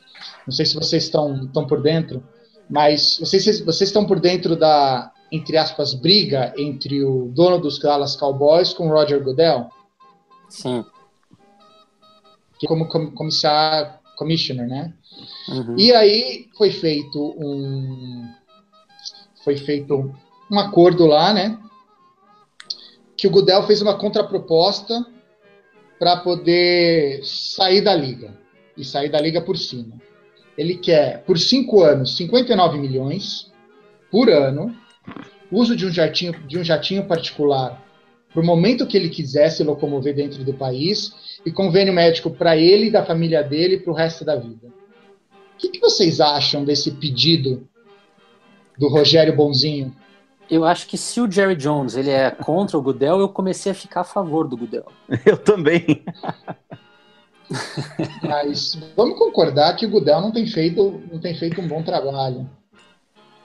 Não sei se vocês estão, estão por dentro, mas vocês, vocês estão por dentro da, entre aspas, briga entre o dono dos Dallas Cowboys com o Roger Goodell, Sim. que como com, comissário, commissioner, né? Uhum. E aí foi feito um foi feito um acordo lá, né? Que o Goodell fez uma contraproposta para poder sair da liga e sair da liga por cima. Ele quer por cinco anos 59 milhões por ano, uso de um jatinho de um jatinho particular para o momento que ele quiser se locomover dentro do país e convênio médico para ele e da família dele para o resto da vida. O que, que vocês acham desse pedido do Rogério Bonzinho? Eu acho que se o Jerry Jones ele é contra o Goodell, eu comecei a ficar a favor do Goodell. Eu também. Mas vamos concordar que o Goodell não tem feito, não tem feito um bom trabalho.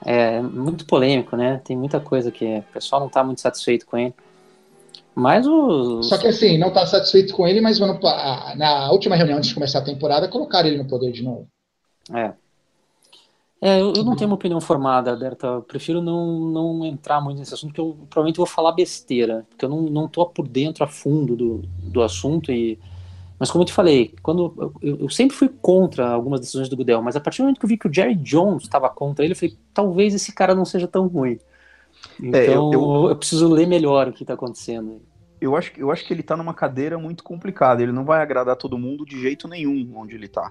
É muito polêmico, né? Tem muita coisa que o pessoal não tá muito satisfeito com ele. Mas. Só que assim, não tá satisfeito com ele, mas no na última reunião antes de começar a temporada, colocaram ele no poder de novo. É. É, eu, eu não tenho uma opinião formada, Berta. Eu prefiro não, não entrar muito nesse assunto, porque eu provavelmente vou falar besteira, porque eu não, não tô por dentro a fundo do, do assunto. e Mas como eu te falei, quando eu, eu sempre fui contra algumas decisões do Goodell, mas a partir do momento que eu vi que o Jerry Jones estava contra ele, eu falei, talvez esse cara não seja tão ruim. Então É, eu- eu, eu- preciso ler melhor o que está acontecendo. Eu acho, que- eu acho que ele tá numa cadeira muito complicada. Ele não vai agradar todo mundo de jeito nenhum onde ele tá.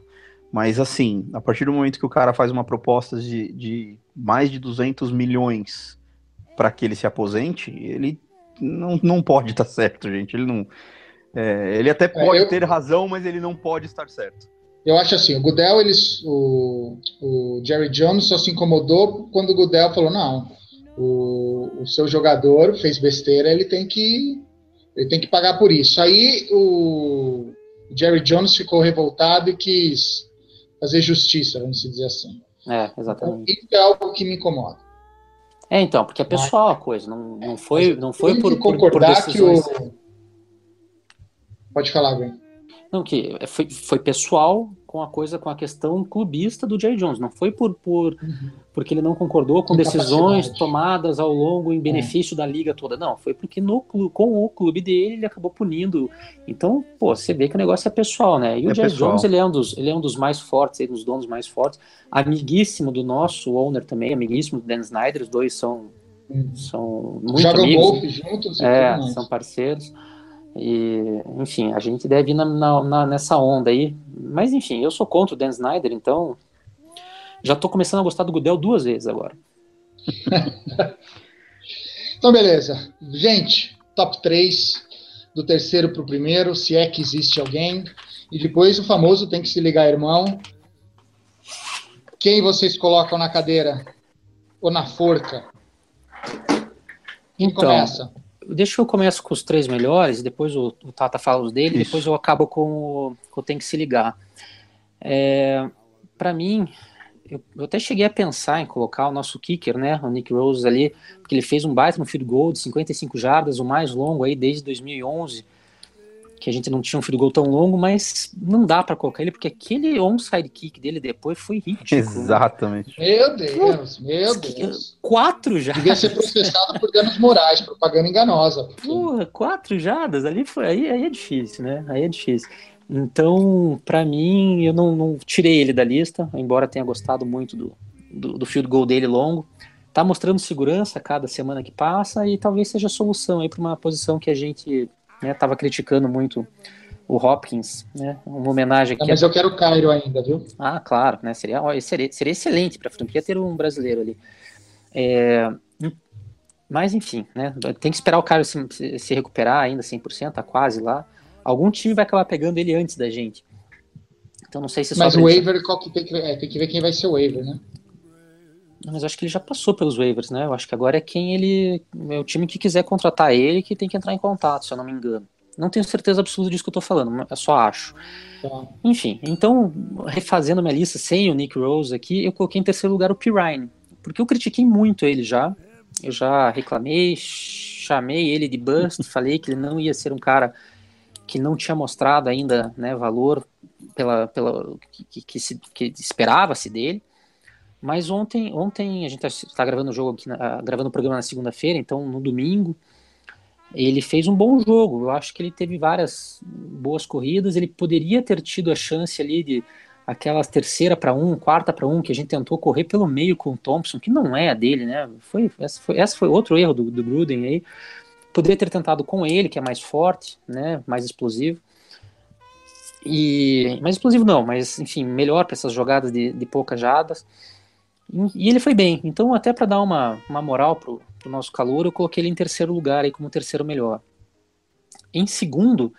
Mas assim, a partir do momento que o cara faz uma proposta de, de mais de 200 milhões para que ele se aposente, ele não, não pode estar certo, gente. Ele não. é, ele até pode eu- ter razão, mas ele não pode estar certo. Eu acho assim, o Goodell, eles, o, o Jerry Jones só se incomodou quando o Goodell falou, não, o, o seu jogador fez besteira, ele tem que ele tem que pagar por isso. Aí o Jerry Jones ficou revoltado e quis fazer justiça, vamos dizer assim. É, Então, exatamente. isso é algo que me incomoda. É, então, porque é pessoal a coisa, não, não foi, não foi por, que por, por concordar que o... Pode falar, Gwen. Não, que foi, foi pessoal com a coisa, com a questão clubista do Jerry Jones. Não foi por, por porque ele não concordou com decisões tomadas ao longo em benefício da liga toda. Não, foi porque no, clu- com o clube dele ele acabou punindo. Então, pô, você vê que o negócio é pessoal, né? E o É Jerry pessoal. Jones, ele é um dos, ele é um dos mais fortes, aí, dos donos mais fortes. Amiguíssimo do nosso owner também, amiguíssimo do Dan Snyder. Os dois são, Hum. são muito Jogam amigos. golfe juntos É, são parceiros. E, enfim, a gente deve ir na, na- na- nessa onda aí. Mas, enfim, eu sou contra o Dan Snyder, então já tô começando a gostar do Goodell duas vezes agora. Então, beleza. Gente, top 3 do terceiro para o primeiro, se é que existe alguém. E depois o famoso tem que se ligar, irmão. Quem vocês colocam na cadeira? Ou na forca? Quem Então, começa? Deixa eu começo com os três melhores, depois o, o Tata fala os dele, Isso. depois eu acabo com o, com o Tem que se ligar. É, para mim, eu, eu até cheguei a pensar em colocar o nosso kicker, né, o Nick Rose ali, porque ele fez um baita no field goal de 55 jardas, o mais longo aí desde 2011, que a gente não tinha um field goal tão longo, mas não dá para colocar ele, porque aquele onside kick dele depois foi ridículo. né? Exatamente. Meu Deus, meu Deus. Quatro jardas. Devia ser processado por danos morais, propaganda enganosa. porque- Porra, quatro jardas ali foi aí, aí é difícil, né? Aí é difícil. Então, pra mim, eu não, não tirei ele da lista, embora tenha gostado muito do, do, do field goal dele longo. Tá mostrando segurança a cada semana que passa e talvez seja a solução aí para uma posição que a gente né, tava criticando muito o Hopkins, né? Uma homenagem Não, aqui. mas eu quero o Cairo ainda, viu? Ah, claro, né? Seria, ó, seria, seria excelente para a franquia ter um brasileiro ali. É, mas, enfim, né? Tem que esperar o cara se, se- recuperar ainda 100%, tá quase lá. Algum time vai acabar pegando ele antes da gente. Então não sei se Mas o waiver, que tem que ver? É, tem que ver quem vai ser o waiver, né? Mas eu acho que ele já passou pelos waivers, né? Eu acho que agora é quem ele. É o time que quiser contratar ele que tem que entrar em contato, se eu não me engano. Não tenho certeza absoluta disso que eu tô falando, eu só acho. Tá. Enfim, então, refazendo minha lista sem o Nick Rose aqui, eu coloquei em terceiro lugar o Pirine. Porque eu critiquei muito ele já. Eu já reclamei, chamei ele de bust, falei que ele não ia ser um cara que não tinha mostrado ainda né, valor pela, pela que, que, que se- que esperava-se dele. Mas ontem, ontem a gente está gravando o jogo aqui, na- gravando o programa na segunda-feira, então no domingo ele fez um bom jogo. Eu acho que ele teve várias boas corridas. Ele poderia ter tido a chance ali de aquela terceira para um, quarta para um, que a gente tentou correr pelo meio com o Thompson, que não é a dele, né? Foi, essa, foi, essa foi outro erro do, do Gruden aí. Poderia ter tentado com ele, que é mais forte, né? Mais explosivo. E mais explosivo não, mas enfim, melhor para essas jogadas de, de poucas jadas. E, ele foi bem. Então, até para dar uma, uma moral pro, pro nosso calor, eu coloquei ele em terceiro lugar aí como terceiro melhor. Em segundo,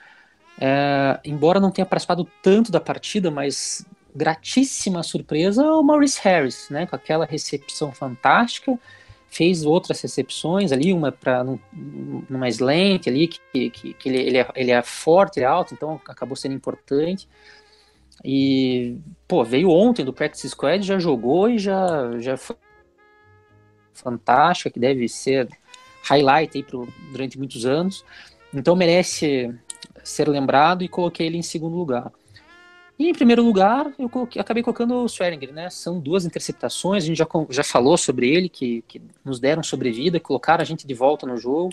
é, embora não tenha participado tanto da partida, mas gratíssima surpresa, o Maurice Harris, né, com aquela recepção fantástica, fez outras recepções ali, uma para numa slant ali, que, que, que ele, ele, é, ele é forte, ele é alto, então acabou sendo importante. E, pô, veio ontem do Practice Squad, já jogou e já, já foi fantástica, que deve ser highlight aí pro, durante muitos anos. Então merece ser lembrado e coloquei ele em segundo lugar. E em primeiro lugar, eu coloquei, acabei colocando o Swearinger, né? São duas interceptações, a gente já, já falou sobre ele, que, que nos deram sobrevida, colocaram a gente de volta no jogo.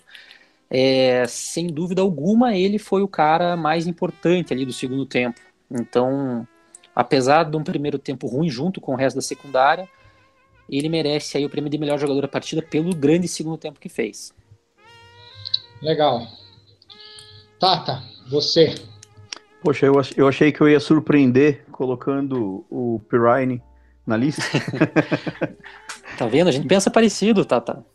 É, sem dúvida alguma, ele foi o cara mais importante ali do segundo tempo. Então, apesar de um primeiro tempo ruim junto com o resto da secundária, ele merece aí o prêmio de melhor jogador da partida pelo grande segundo tempo que fez. Legal. Tata, você. Poxa, eu, ach- eu achei que eu ia surpreender colocando o Pirine na lista. Tá vendo? A gente pensa parecido, Tata.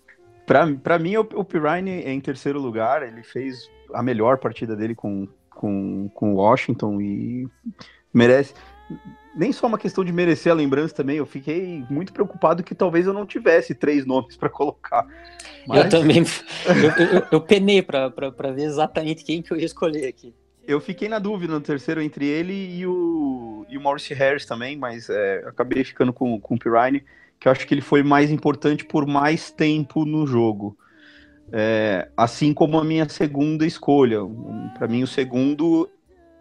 Pra, pra mim, o, o Pirine é em terceiro lugar. Ele fez a melhor partida dele com, com, com Washington e merece. Nem só uma questão de merecer a lembrança também. Eu fiquei muito preocupado que talvez eu não tivesse três nomes pra colocar. Eu Mas também. Eu, eu, eu penei pra ver exatamente quem que eu ia escolher aqui. eu fiquei na dúvida no terceiro entre ele e o, e o Maurice Harris também, mas é, acabei ficando com, com o Pirine, que eu acho que ele foi mais importante por mais tempo no jogo. É, assim como a minha segunda escolha. Para mim, o segundo,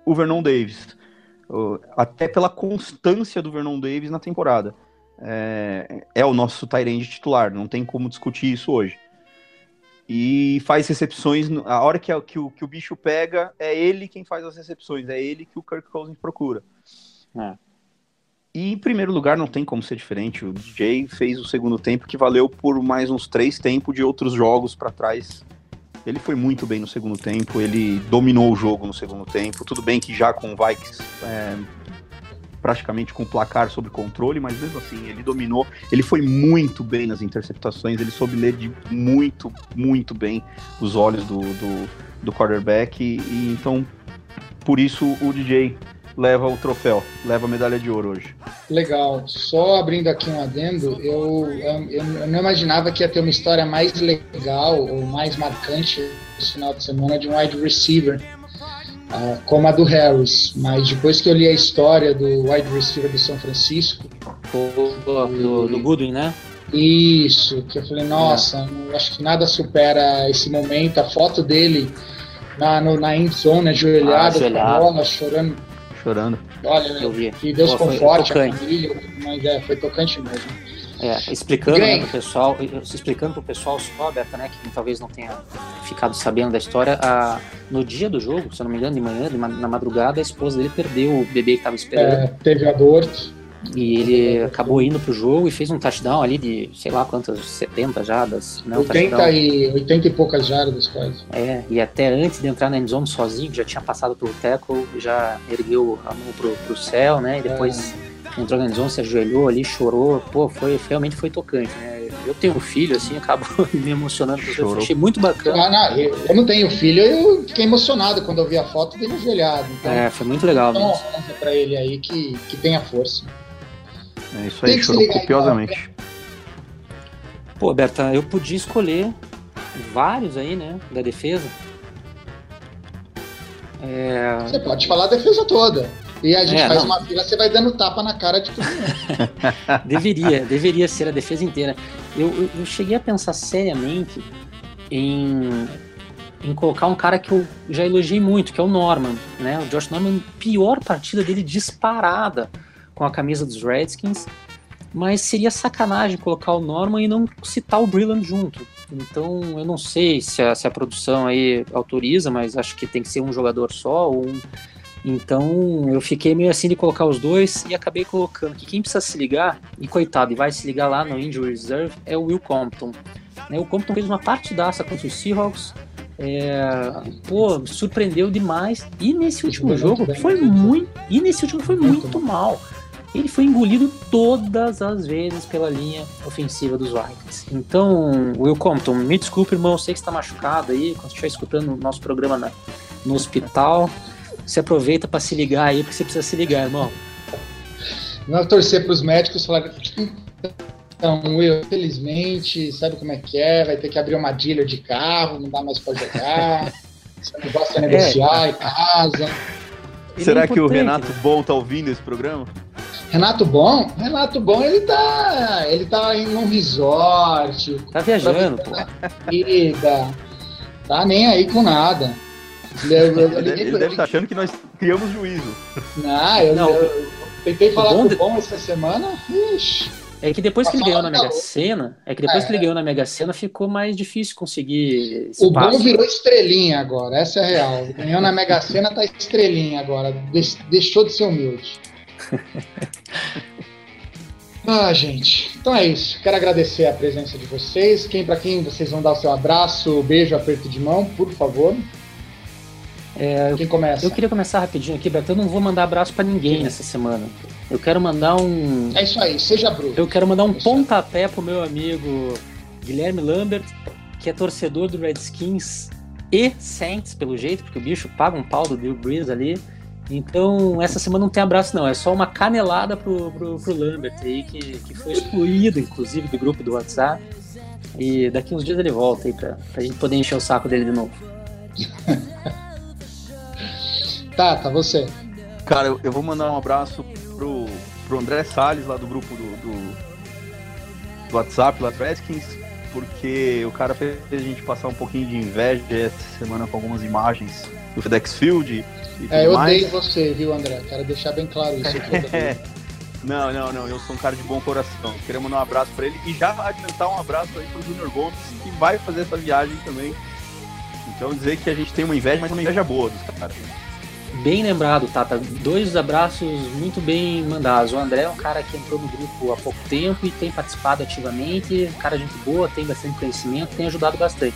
o Vernon Davis. Até pela constância do Vernon Davis na temporada. É, é o nosso Tyrande titular, não tem como discutir isso hoje. E faz recepções. A hora que, que o, que o bicho pega, é ele quem faz as recepções, é ele que o Kirk Cousins procura. É. E em primeiro lugar, não tem como ser diferente. O DJ fez o segundo tempo que valeu por mais uns três tempos de outros jogos para trás. Ele foi muito bem no segundo tempo, ele dominou o jogo no segundo tempo. Tudo bem que já com o Vikings é, praticamente com o placar sob controle, mas mesmo assim ele dominou. Ele foi muito bem nas interceptações, ele soube ler de muito, muito bem os olhos do, do, do quarterback. E, e então, por isso, o DJ leva o troféu, leva a medalha de ouro hoje. Legal. Só abrindo aqui um adendo, eu, eu, eu não imaginava que ia ter uma história mais legal ou mais marcante esse final de semana de um wide receiver, ah, como a do Harris. Mas depois que eu li a história do wide receiver do São Francisco, O, do, do Goodwin, né? isso, que eu falei, nossa, eu acho que nada supera esse momento, a foto dele na, no, na end zone, ajoelhado, com a ajoelhado. bola, chorando. Chorando. Olha, Eu vi. que Deus Pô, foi conforte a família, mas é, foi tocante mesmo. É, explicando né, pro pessoal, explicando pro pessoal só, Beto, né, que talvez não tenha ficado sabendo da história, a, no dia do jogo, se eu não me engano, de manhã, de na madrugada, a esposa dele perdeu o bebê que estava esperando É, teve aborto. E ele acabou indo pro jogo e fez um touchdown ali de, sei lá quantas, 70 jadas, né, um 80 touchdown. e, 80 e poucas jardas quase. É, e até antes de entrar na endzone sozinho, já tinha passado pelo tackle, já ergueu a mão pro, pro céu, né, e depois entrou na endzone, se ajoelhou ali, chorou, pô, foi, realmente foi tocante, né. Eu tenho um filho, assim, acabo me emocionando, porque eu Chorou. achei muito bacana. Ah, não, eu, eu não tenho filho, eu fiquei emocionado quando eu vi a foto dele ajoelhado. Então, É, foi muito legal então mesmo. honra pra ele aí que, que tenha força. É isso aí, chorou copiosamente. Pô, Berta, eu podia escolher vários aí, né, da defesa. É, Você pode falar a defesa toda. E a gente É, faz não. uma fila, você vai dando tapa na cara de todo mundo. deveria, deveria ser a defesa inteira. Eu, eu, eu cheguei a pensar seriamente em, em colocar um cara que eu já elogiei muito, que é o Norman, né? O Josh Norman, pior partida dele disparada com a camisa dos Redskins, mas seria sacanagem colocar o Norman e não citar o Brilland junto. Então, eu não sei se a, se a produção aí autoriza, mas acho que tem que ser um jogador só ou um então eu fiquei meio assim de colocar os dois e acabei colocando que quem precisa se ligar, e coitado, e vai se ligar lá no Injury Reserve, é o Will Compton. Né, o Compton fez uma partidaça contra os Seahawks, é, pô, surpreendeu demais. E nesse último jogo foi muito bem. muito. E nesse último foi Muito mal. Ele foi engolido todas as vezes pela linha ofensiva dos Vikings. Então, Will Compton, me desculpe, irmão, eu sei que você está machucado aí, quando estiver escutando o nosso programa na- no hospital, você aproveita para se ligar aí, porque você precisa se ligar, irmão. Não torcer para os médicos falar. Então, Will, infelizmente, sabe como é que é? Vai ter que abrir uma dealer de carro, não dá mais para jogar. Você não gosta de negociar em casa. Ele Será é que o Renato? Bom tá ouvindo esse programa? Renato Bom? Renato Bom, ele tá. Ele tá em um resort, Tá viajando, pô. vida. Tá nem aí com nada. Eu, eu, eu Ele, ele deve estar achando que nós criamos juízo. Não, eu, Não. eu tentei falar bom com o bom essa semana. Ixi. É que depois que ele ganhou na Mega. Sena, é que depois É. que ele ganhou na Mega Sena ficou mais difícil conseguir O bom espaço. virou estrelinha agora, essa é a real. Ganhou na Mega Sena, tá estrelinha agora. Deix- Deixou de ser humilde. Ah, gente. Então é isso. Quero agradecer a presença de vocês. Quem para quem vocês vão dar o seu abraço, beijo, aperto de mão, por favor. É, Quem começa? Eu queria começar rapidinho aqui, Beto. Eu não vou mandar abraço pra ninguém nessa semana. Eu quero mandar um. É isso aí, seja bruto. Eu quero mandar um Isso. pontapé pro meu amigo Guilherme Lambert, que é torcedor do Redskins e Saints, pelo jeito, porque o bicho paga um pau do Drew Brees ali. Então, essa semana não tem abraço, não. É só uma canelada pro, pro, pro Lambert aí, que, que foi excluído, inclusive, do grupo do WhatsApp. E daqui uns dias ele volta aí pra, pra gente poder encher o saco dele de novo. Tá, tá, você. Cara, eu, eu vou mandar um abraço pro, André Salles, lá do grupo do, do, do WhatsApp, lá do Redskins, porque o cara fez a gente passar um pouquinho de inveja essa semana com algumas imagens do FedEx Field É, eu mais. odeio você, viu, André? Quero deixar bem claro isso aqui. É. Não, não, não, eu sou um cara de bom coração. Queria mandar um abraço pra ele e já adiantar um abraço aí pro Junior Gomes, que vai fazer essa viagem também. Então dizer que a gente tem uma inveja, mas uma inveja boa dos caras. Bem lembrado, Tata. Dois abraços muito bem mandados. O André é um cara que entrou no grupo há pouco tempo e tem participado ativamente. Um cara gente boa, tem bastante conhecimento, tem ajudado bastante.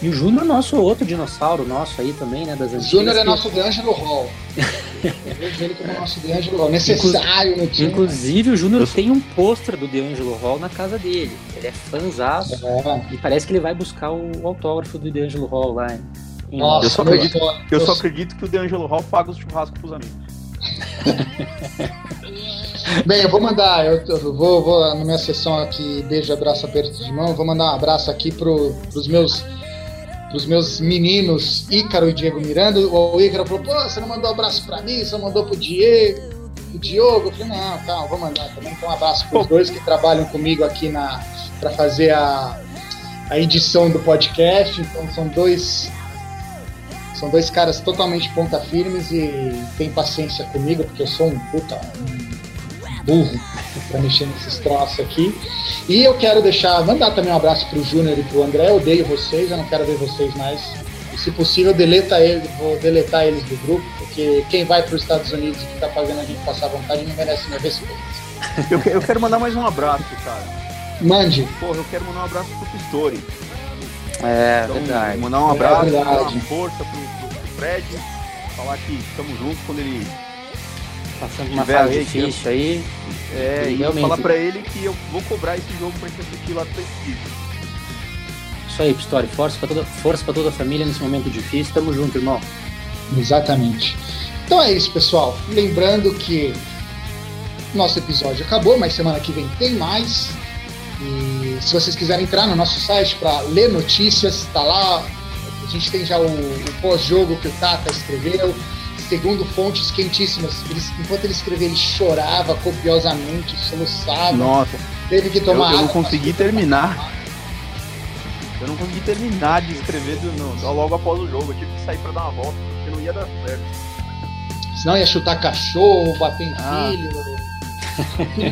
E o Júnior é nosso outro dinossauro nosso aí também, né? Das O antigas. Júnior é que- nosso D'Angelo Hall. Eu vejo ele como nosso D'Angelo Hall. Necessário no time. Inclusive, o Júnior tem um pôster do D'Angelo Hall na casa dele. Ele é fãzaço. É. E parece que ele vai buscar o autógrafo do D'Angelo Hall lá em Nossa, Eu só acredito-. Eu só acredito que o DeAngelo Hall paga os churrascos pros amigos. Bem, eu vou mandar, eu, eu vou, vou na minha sessão aqui, beijo, abraço, aperto de mão, vou mandar um abraço aqui pro, pros meus pros meus meninos Ícaro e Diego Miranda. O Ícaro falou, pô, você não mandou abraço pra mim, você mandou pro Diego, pro Diogo. Eu falei, não, calma, vou mandar também. Então, um abraço pros dois que trabalham comigo aqui na para fazer a, a edição do podcast. Então, são dois são dois caras totalmente ponta firmes e tem paciência comigo, porque eu sou um puta um burro pra mexer nesses troços aqui. E eu quero deixar, mandar também um abraço pro Júnior e pro André. Eu odeio vocês, eu não quero ver vocês mais. E se possível, deleta ele, vou deletar eles do grupo, porque quem vai para os Estados Unidos e fica fazendo a gente passar vontade não merece meu respeito. Eu, que- eu quero mandar mais um abraço, cara. Mande. Porra, eu quero mandar um abraço pro Pistori. É, Então, verdade. Mandar um É abraço, verdade. dar uma força pro Fred. Falar que estamos juntos quando ele. Passando uma fase aí, difícil aí. É, e Realmente. falar pra ele que eu vou cobrar esse jogo pra gente assistir lá do. Isso aí, Pistori. Força pra toda, força pra toda a família nesse momento difícil. Tamo junto, irmão. Exatamente. Então é isso, pessoal. Lembrando que nosso episódio acabou, mas semana que vem tem mais. E se vocês quiserem entrar no nosso site para ler notícias, tá lá. A gente tem já o, o pós-jogo que o Tata escreveu. Segundo fontes quentíssimas, ele- enquanto ele escrevia, ele chorava copiosamente, soluçava, Nossa, teve que eu, tomar eu não água. consegui terminar. Eu não consegui terminar de escrever do- no- logo após o jogo. Eu tive que sair pra dar uma volta, porque não ia dar certo. Senão ia chutar cachorro, bater em Ah. filho.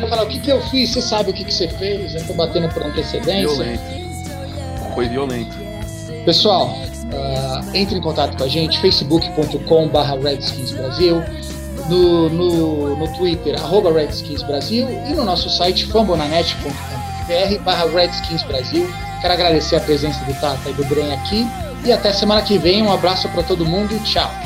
Eu falar, o que, que eu fiz? Você sabe o que, que você fez? Eu tô batendo por antecedência. Violento. Foi violento. Pessoal, ah, entre em contato com a gente, facebook.com.br redskinsbrasil, no, no, no Twitter, arroba redskinsbrasil e no nosso site fambonanet.com.br barra redskinsbrasil. Quero agradecer a presença do Tata e do Bren aqui e até semana que vem. Um abraço para todo mundo. Tchau.